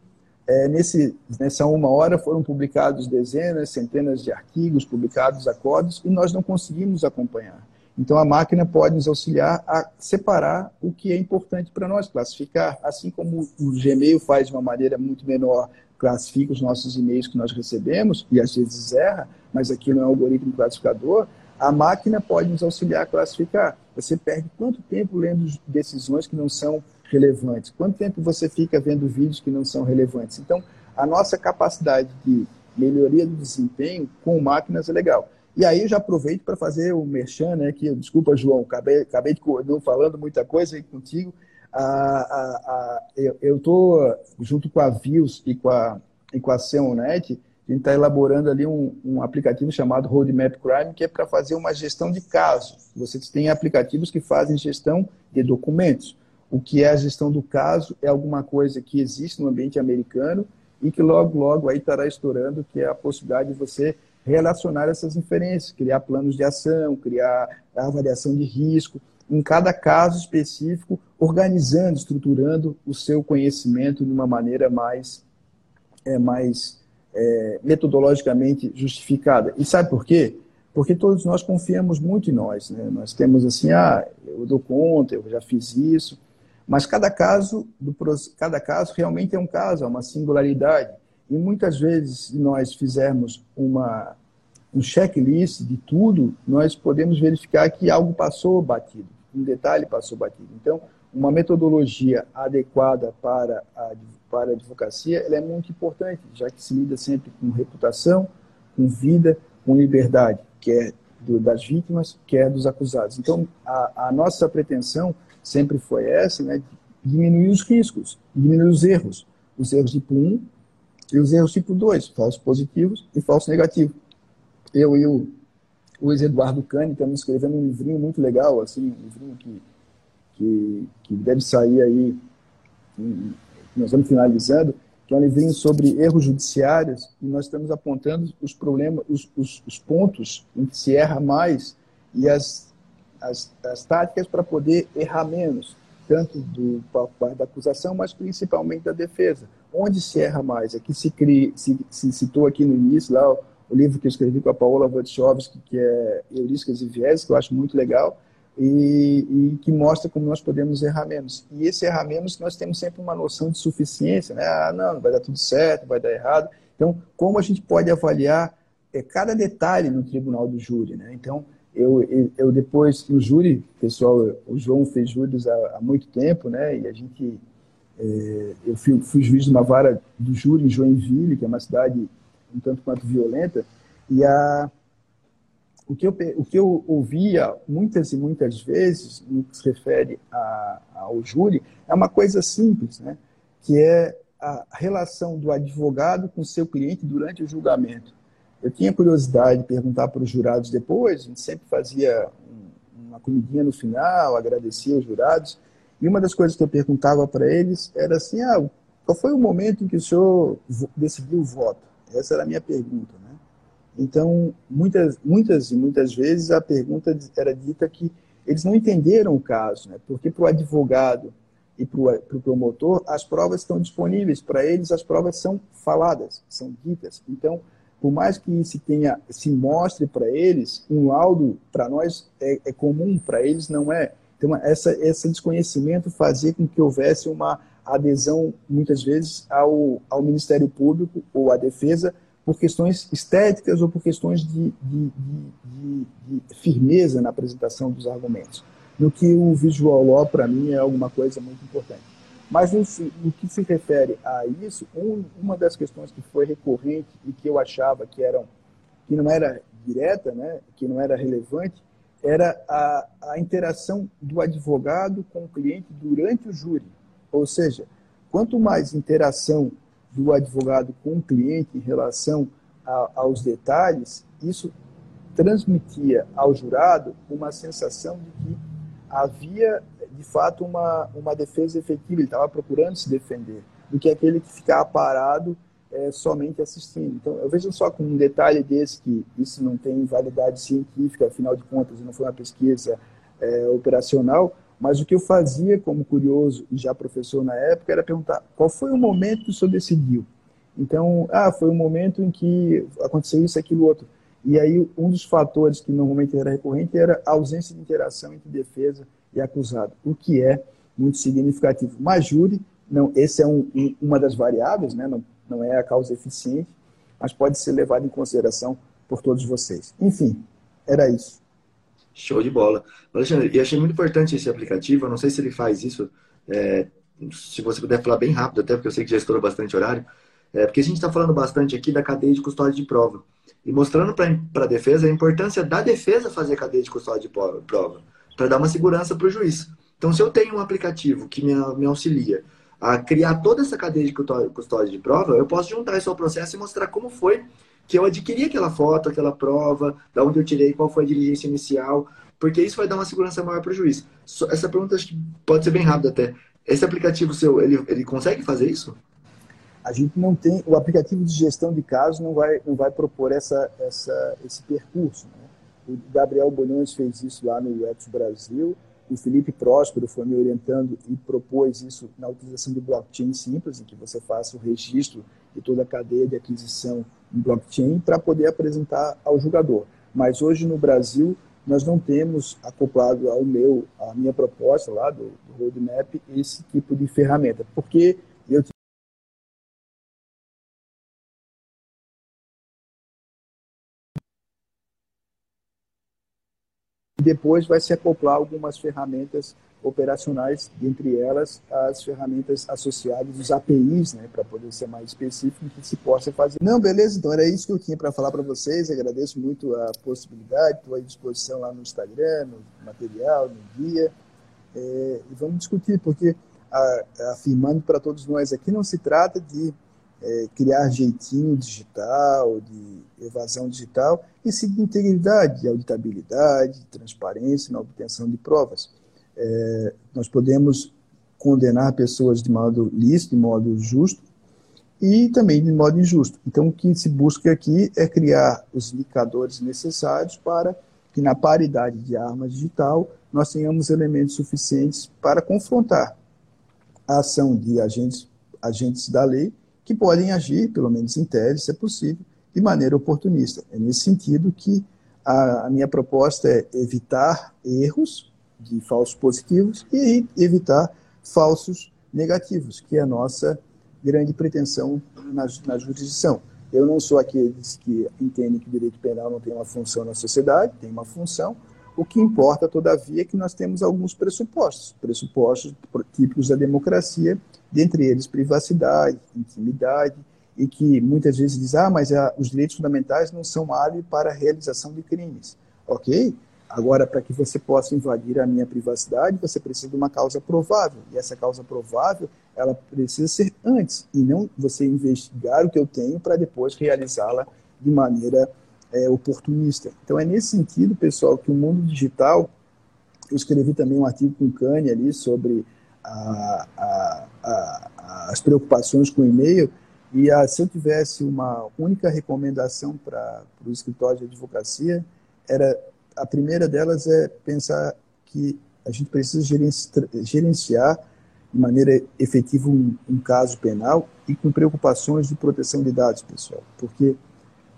é, nesse, nessa uma hora foram publicados dezenas, centenas de artigos, publicados acordos, e nós não conseguimos acompanhar. Então, a máquina pode nos auxiliar a separar o que é importante para nós, classificar, assim como o Gmail faz de uma maneira muito menor classifica os nossos e-mails que nós recebemos, e às vezes erra, mas aqui não é um algoritmo classificador, a máquina pode nos auxiliar a classificar. Você perde quanto tempo lendo decisões que não são relevantes? Quanto tempo você fica vendo vídeos que não são relevantes? Então, a nossa capacidade de melhoria do desempenho com máquinas é legal. E aí eu já aproveito para fazer o merchan, né, que, desculpa, João, acabei, acabei de falando muita coisa aí contigo, a, a, a, eu estou, junto com a Views e com a, e com a Seonet, a gente está elaborando ali um, um, aplicativo chamado Roadmap Crime, que é para fazer uma gestão de caso. Vocês têm aplicativos que fazem gestão de documentos. O que é a gestão do caso é alguma coisa que existe no ambiente americano e que logo, logo aí estará estourando, que é a possibilidade de você relacionar essas inferências, criar planos de ação, criar avaliação de risco em cada caso específico, organizando, estruturando o seu conhecimento de uma maneira mais, é, mais é, metodologicamente justificada. E sabe por quê? Porque todos nós confiamos muito em nós. Né? Nós temos assim, ah, eu dou conta, eu já fiz isso. Mas cada caso, do, cada caso realmente é um caso, é uma singularidade. E muitas vezes, se nós fizermos uma, um checklist de tudo, nós podemos verificar que algo passou batido um detalhe passou batido. Então, uma metodologia adequada para a, para a advocacia ela é muito importante, já que se lida sempre com reputação, com vida, com liberdade, quer do, das vítimas, quer dos acusados. Então, a, a nossa pretensão sempre foi essa, né, diminuir os riscos, diminuir os erros. Os erros tipo 1 e os erros tipo 2, falsos positivos e falsos negativos. Eu e o Luiz Eduardo Cani estamos escrevendo um livrinho muito legal, assim, um livrinho que, que, que deve sair aí, nós estamos finalizando, que é um livrinho sobre erros judiciários, e nós estamos apontando os problemas, os, os, os pontos em que se erra mais e as, as, as táticas para poder errar menos, tanto do parte da acusação, mas principalmente da defesa. Onde se erra mais? Aqui se, cria, se, se citou aqui no início lá o livro que eu escrevi com a Paola Wojciechowski, que é Heurísticas e Viés, que eu acho muito legal, e, e, que mostra como nós podemos errar menos. E esse errar menos, nós temos sempre uma noção de suficiência, né? Ah, não, vai dar tudo certo, vai dar errado. Então, como a gente pode avaliar é, cada detalhe no tribunal do júri, né? Então, eu, eu depois, no júri, pessoal, o João fez júris há, há muito tempo, né? E a gente, é, eu fui, fui juiz de uma vara do júri em Joinville, que é uma cidade um tanto quanto violenta, e a, o, que eu, o que eu ouvia muitas e muitas vezes, no que se refere a, ao júri, é uma coisa simples, né? que é a relação do advogado com seu cliente durante o julgamento. Eu tinha curiosidade de perguntar para os jurados depois, a gente sempre fazia uma comidinha no final, agradecia os jurados, e uma das coisas que eu perguntava para eles era assim, ah, qual foi o momento em que o senhor decidiu o voto? Essa era a minha pergunta. Né? Então, muitas, muitas e muitas vezes a pergunta era dita que eles não entenderam o caso, né? porque para o advogado e para o promotor, as provas estão disponíveis. Para eles, as provas são faladas, são ditas. Então, por mais que se tenha, se mostre para eles, um laudo, para nós é, é comum, para eles não é. Então, essa, esse desconhecimento fazia com que houvesse uma adesão, muitas vezes, ao, ao Ministério Público ou à defesa por questões estéticas ou por questões de, de, de, de firmeza na apresentação dos argumentos. No que o visual law, para mim, é alguma coisa muito importante. Mas no, no que se refere a isso, um, uma das questões que foi recorrente e que eu achava que, eram, que não era direta, né, que não era relevante, era a, a interação do advogado com o cliente durante o júri. Ou seja, quanto mais interação do advogado com o cliente em relação a, aos detalhes, isso transmitia ao jurado uma sensação de que havia, de fato, uma, uma defesa efetiva, ele estava procurando se defender, do que aquele que ficava parado é, somente assistindo. Então, eu vejo só com um detalhe desse, que isso não tem validade científica, afinal de contas, não foi uma pesquisa é, operacional, mas o que eu fazia como curioso e já professor na época era perguntar qual foi o momento que o senhor decidiu. Então, ah, foi o momento em que aconteceu isso, aquilo, outro. E aí, um dos fatores que normalmente era recorrente era a ausência de interação entre defesa e acusado, o que é muito significativo. Mas júri, não, esse é um, um, uma das variáveis, né? não, não é a causa eficiente, mas pode ser levado em consideração por todos vocês. Enfim, era isso. Show de bola. Alexandre, e achei muito importante esse aplicativo, eu não sei se ele faz isso, é, se você puder falar bem rápido, até porque eu sei que já estourou bastante horário, é, porque a gente está falando bastante aqui da cadeia de custódia de prova, e mostrando para a defesa a importância da defesa fazer cadeia de custódia de prova, para dar uma segurança para o juiz. Então, se eu tenho um aplicativo que me, me auxilia a criar toda essa cadeia de custódia de prova, eu posso juntar isso ao processo e mostrar como foi que eu adquiri aquela foto, aquela prova, da onde eu tirei, qual foi a diligência inicial, porque isso vai dar uma segurança maior para o juiz. Essa pergunta acho que pode ser bem rápida até. Esse aplicativo seu, ele, ele consegue fazer isso? A gente não tem, o aplicativo de gestão de casos não vai, não vai propor essa, essa, esse percurso. Né? O Gabriel Bolhões fez isso lá no UX Brasil, o Felipe Próspero foi me orientando e propôs isso na utilização de blockchain simples, em que você faça o registro de toda a cadeia de aquisição blockchain para poder apresentar ao jogador. Mas hoje no Brasil nós não temos acoplado ao meu, à minha proposta lá do, do roadmap esse tipo de ferramenta, porque eu depois vai se acoplar algumas ferramentas operacionais, entre elas as ferramentas associadas, os APIs, né, para poder ser mais específico que se possa fazer. Não, beleza, então era isso que eu tinha para falar para vocês. Agradeço muito a possibilidade, estou à disposição lá no Instagram, no material, no guia. É, e vamos discutir, porque a, afirmando para todos nós aqui, não se trata de é, criar jeitinho digital, de evasão digital, e sim de integridade, de auditabilidade, de transparência na obtenção de provas. É, nós podemos condenar pessoas de modo lícito, de modo justo, e também de modo injusto. Então, o que se busca aqui é criar os indicadores necessários para que, na paridade de arma digital, nós tenhamos elementos suficientes para confrontar a ação de agentes, agentes da lei que podem agir, pelo menos em tese, se é possível, de maneira oportunista. É nesse sentido que a, a minha proposta é evitar erros de falsos positivos e evitar falsos negativos, que é a nossa grande pretensão na, na jurisdição. Eu não sou aqueles que entendem que o direito penal não tem uma função na sociedade, tem uma função. O que importa, todavia, é que nós temos alguns pressupostos, pressupostos típicos da democracia, dentre eles privacidade, intimidade, e que muitas vezes diz, ah, mas a, os direitos fundamentais não são álibi para a realização de crimes. Ok, Agora, para que você possa invadir a minha privacidade, você precisa de uma causa provável. E essa causa provável, ela precisa ser antes, e não você investigar o que eu tenho para depois realizá-la de maneira é, oportunista. Então, é nesse sentido, pessoal, que o mundo digital, eu escrevi também um artigo com o Kanye ali sobre a, a, a, as preocupações com o e-mail, e se eu tivesse uma única recomendação para o escritório de advocacia, era a primeira delas é pensar que a gente precisa gerenciar de maneira efetiva um, um caso penal e com preocupações de proteção de dados, pessoal. Porque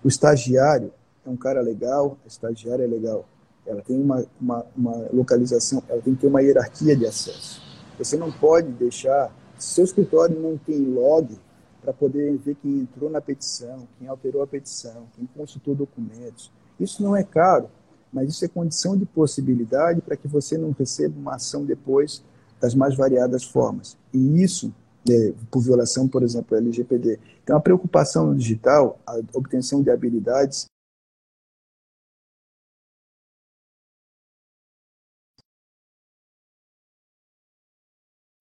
o estagiário é um cara legal, a estagiária é legal. Ela tem uma, uma, uma localização, ela tem que ter uma hierarquia de acesso. Você não pode deixar, se seu escritório não tem log para poder ver quem entrou na petição, quem alterou a petição, quem consultou documentos. Isso não é caro, mas isso é condição de possibilidade para que você não receba uma ação depois das mais variadas formas. E isso, é, por violação, por exemplo, LGPD. Então, a preocupação no digital, a obtenção de habilidades,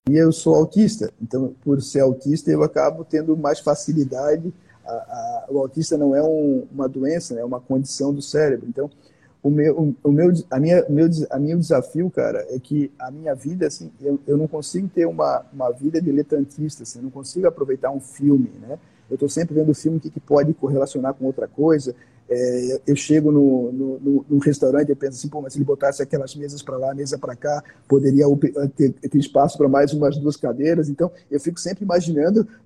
E eu sou autista, então, por ser autista, eu acabo tendo mais facilidade. A, a, o autista não é um, uma doença, né, é uma condição do cérebro. Então, o meu, o, meu, a minha, meu, a meu desafio, cara, é que a minha vida, assim, eu, eu não consigo ter uma, uma vida diletantista, assim, eu não consigo aproveitar um filme, né? Eu estou sempre vendo filme que, que pode correlacionar com outra coisa. É, eu chego no, no, no, no, restaurante e penso assim, pô, mas se ele botasse aquelas mesas para lá, mesa para cá, poderia ter, ter espaço para mais umas duas cadeiras. Então, eu fico sempre imaginando [LAUGHS]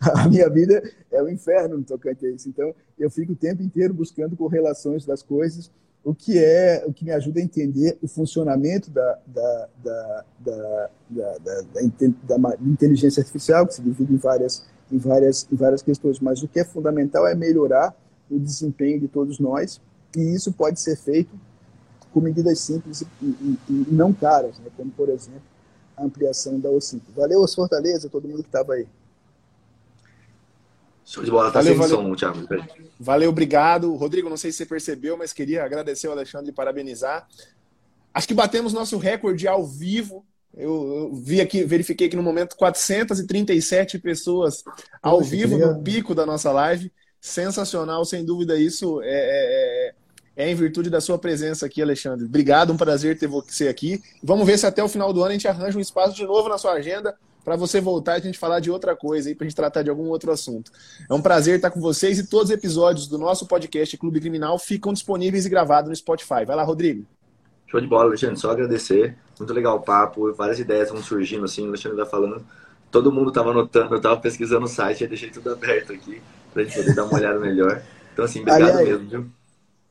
a minha vida é um inferno no tocante a isso. Então, eu fico o tempo inteiro buscando correlações das coisas, o que é o que me ajuda a entender o funcionamento da, da, da, da, da inteligência artificial, que se divide em várias, em, várias, em várias questões. Mas o que é fundamental é melhorar o desempenho de todos nós, e isso pode ser feito com medidas simples e, e, e não caras, né? como, por exemplo, a ampliação da O5. Valeu, os Fortaleza, todo mundo que estava aí. Show de bola, tá valeu, sem valeu. som, Thiago. Valeu, obrigado. Rodrigo, não sei se você percebeu, mas queria agradecer o Alexandre e parabenizar. Acho que batemos nosso recorde ao vivo. Eu, eu vi aqui, verifiquei que no momento 437 pessoas ao Poxa, vivo no pico da nossa live sensacional, sem dúvida isso é, é, é, é, em virtude da sua presença aqui, Alexandre. Obrigado, um prazer ter você aqui. Vamos ver se até o final do ano a gente arranja um espaço de novo na sua agenda para você voltar e a gente falar de outra coisa aí, para a gente tratar de algum outro assunto. É um prazer estar com vocês e todos os episódios do nosso podcast Clube Criminal ficam disponíveis e gravados no Spotify. Vai lá, Rodrigo. Show de bola, Alexandre. Só agradecer. Muito legal o papo, várias ideias vão surgindo assim, o Alexandre está falando. Todo mundo estava anotando, eu estava pesquisando o site, eu deixei tudo aberto aqui para a gente poder dar uma olhada melhor. Então, assim, obrigado aliás, mesmo, viu?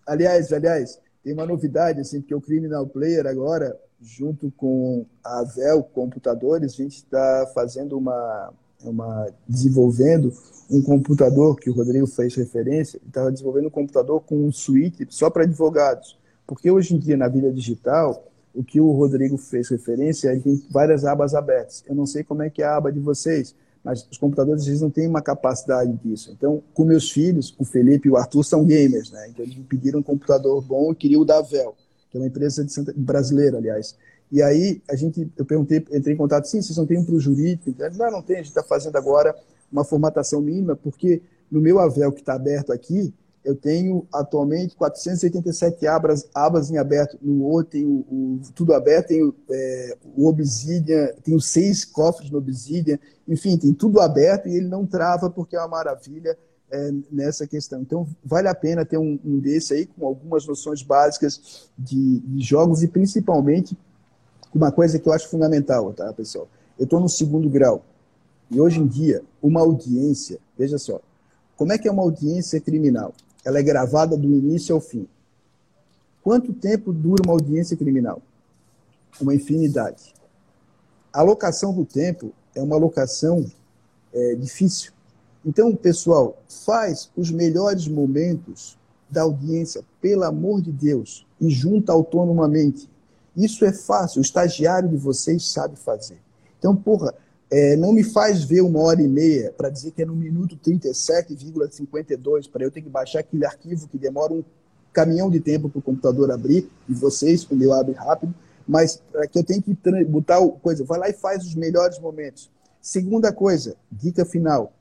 Aliás, aliás, tem uma novidade, assim, porque o Criminal Player agora, junto com a Vel Computadores, a gente está fazendo uma, uma. desenvolvendo um computador que o Rodrigo fez referência, estava desenvolvendo um computador com um suíte só para advogados. Porque hoje em dia, na vida digital, o que o Rodrigo fez referência, é tem várias abas abertas. Eu não sei como é que é a aba de vocês, mas os computadores eles não têm uma capacidade disso. Então, com meus filhos, o Felipe e o Arthur são gamers, né? Então eles me pediram um computador bom e queriam o da Vel, que é uma empresa Santa... brasileira, aliás. E aí a gente, eu perguntei, entrei em contato, sim, vocês não têm um para o jurídico? Não, não tem, a gente está fazendo agora uma formatação mínima, porque no meu Avel que está aberto aqui, eu tenho atualmente 487 abas, abas em aberto. No outro tenho o, tudo aberto, tenho é, o Obsidian, tenho seis cofres no Obsidian, enfim, tem tudo aberto e ele não trava porque é uma maravilha é, nessa questão. Então, vale a pena ter um, um desse aí com algumas noções básicas de, de jogos e principalmente uma coisa que eu acho fundamental, tá, pessoal? Eu estou no segundo grau e hoje em dia uma audiência, veja só, como é que é uma audiência criminal? Ela é gravada do início ao fim. Quanto tempo dura uma audiência criminal? Uma infinidade. A alocação do tempo é uma alocação é, difícil. Então, pessoal, faz os melhores momentos da audiência, pelo amor de Deus, e junta autonomamente. Isso é fácil, o estagiário de vocês sabe fazer. Então, porra, é, não me faz ver uma hora e meia para dizer que é no minuto 37,52 para eu ter que baixar aquele arquivo que demora um caminhão de tempo para o computador abrir, e vocês, o meu abre rápido, mas para que eu tenho que botar coisa, vai lá e faz os melhores momentos. Segunda coisa, dica final.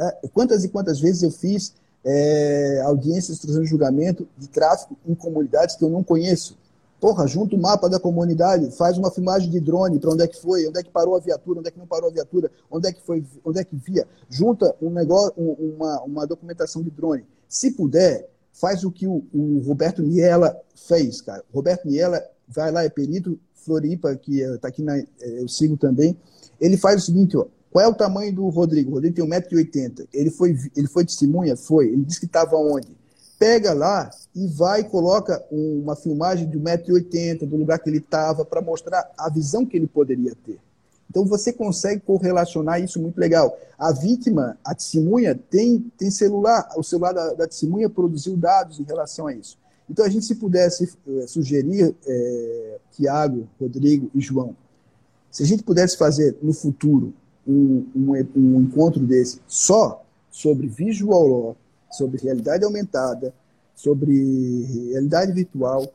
É, quantas e quantas vezes eu fiz é, audiências instrução de julgamento de tráfico em comunidades que eu não conheço? Porra, junta o mapa da comunidade, faz uma filmagem de drone para onde é que foi, onde é que parou a viatura, onde é que não parou a viatura, onde é que foi, onde é que via. Junta um negócio, uma, uma documentação de drone. Se puder, faz o que o, o Roberto Niela fez, cara. Roberto Niela vai lá, é perito, Floripa, que está aqui, na, eu sigo também. Ele faz o seguinte, ó, qual é o tamanho do Rodrigo? O Rodrigo tem 1,80m. Ele foi, ele foi testemunha? Foi. Ele disse que estava onde? Pega lá e vai e coloca uma filmagem de 1,80m, do lugar que ele estava, para mostrar a visão que ele poderia ter. Então você consegue correlacionar isso muito legal. A vítima, a testemunha, tem, tem celular, o celular da, da testemunha produziu dados em relação a isso. Então a gente, se pudesse é, sugerir, é, Tiago, Rodrigo e João, se a gente pudesse fazer no futuro um, um, um encontro desse só sobre visual law, sobre realidade aumentada, sobre realidade virtual,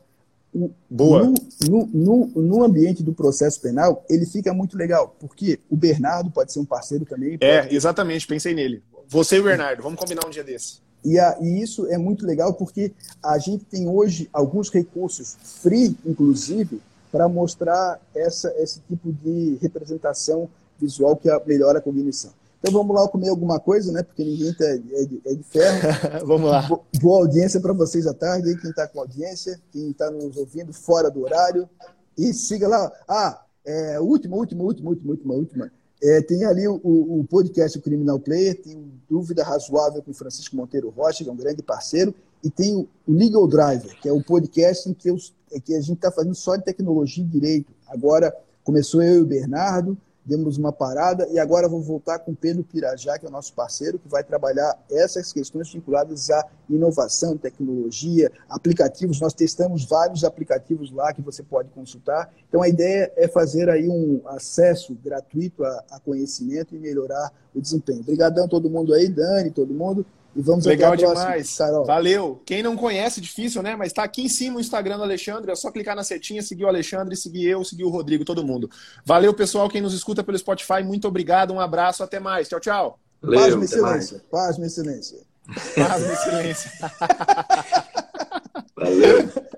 Boa. No, no, no, no, ambiente do processo penal, ele fica muito legal, porque o Bernardo pode ser um parceiro também. É, exatamente, pensei nele. Você e o Bernardo, vamos combinar um dia desse. E, a, e isso é muito legal porque a gente tem hoje alguns recursos, free, inclusive, para mostrar essa, esse tipo de representação visual que melhora a cognição. Então vamos lá comer alguma coisa, né? Porque ninguém tá, é, de, é de ferro. [LAUGHS] vamos lá. Boa audiência para vocês à tarde, quem está com audiência, quem está nos ouvindo fora do horário. E siga lá. Ah, é, última, última, última, última, última, última. É, tem ali o, o, podcast o Criminal Player, tem o Dúvida Razoável com o Francisco Monteiro Rocha, que é um grande parceiro, e tem o Legal Driver, que é o podcast em que, eu, que a gente está fazendo só de tecnologia e direito. Agora começou eu e o Bernardo, demos uma parada e agora vou voltar com Pedro Pirajá, que é o nosso parceiro, que vai trabalhar essas questões vinculadas à inovação, tecnologia, aplicativos. Nós testamos vários aplicativos lá que você pode consultar. Então a ideia é fazer aí um acesso gratuito a, a conhecimento e melhorar o desempenho. Obrigadão todo mundo aí, Dani, todo mundo. E vamos Legal demais. Carol. Valeu. Quem não conhece, difícil, né? Mas está aqui em cima o Instagram do Alexandre. É só clicar na setinha, seguir o Alexandre, seguir eu, seguir o Rodrigo, todo mundo. Valeu, pessoal. Quem nos escuta pelo Spotify, muito obrigado. Um abraço. Até mais. Tchau, tchau. Valeu, Paz, minha excelência. Paz, minha excelência. Paz, minha excelência. Valeu. [LAUGHS]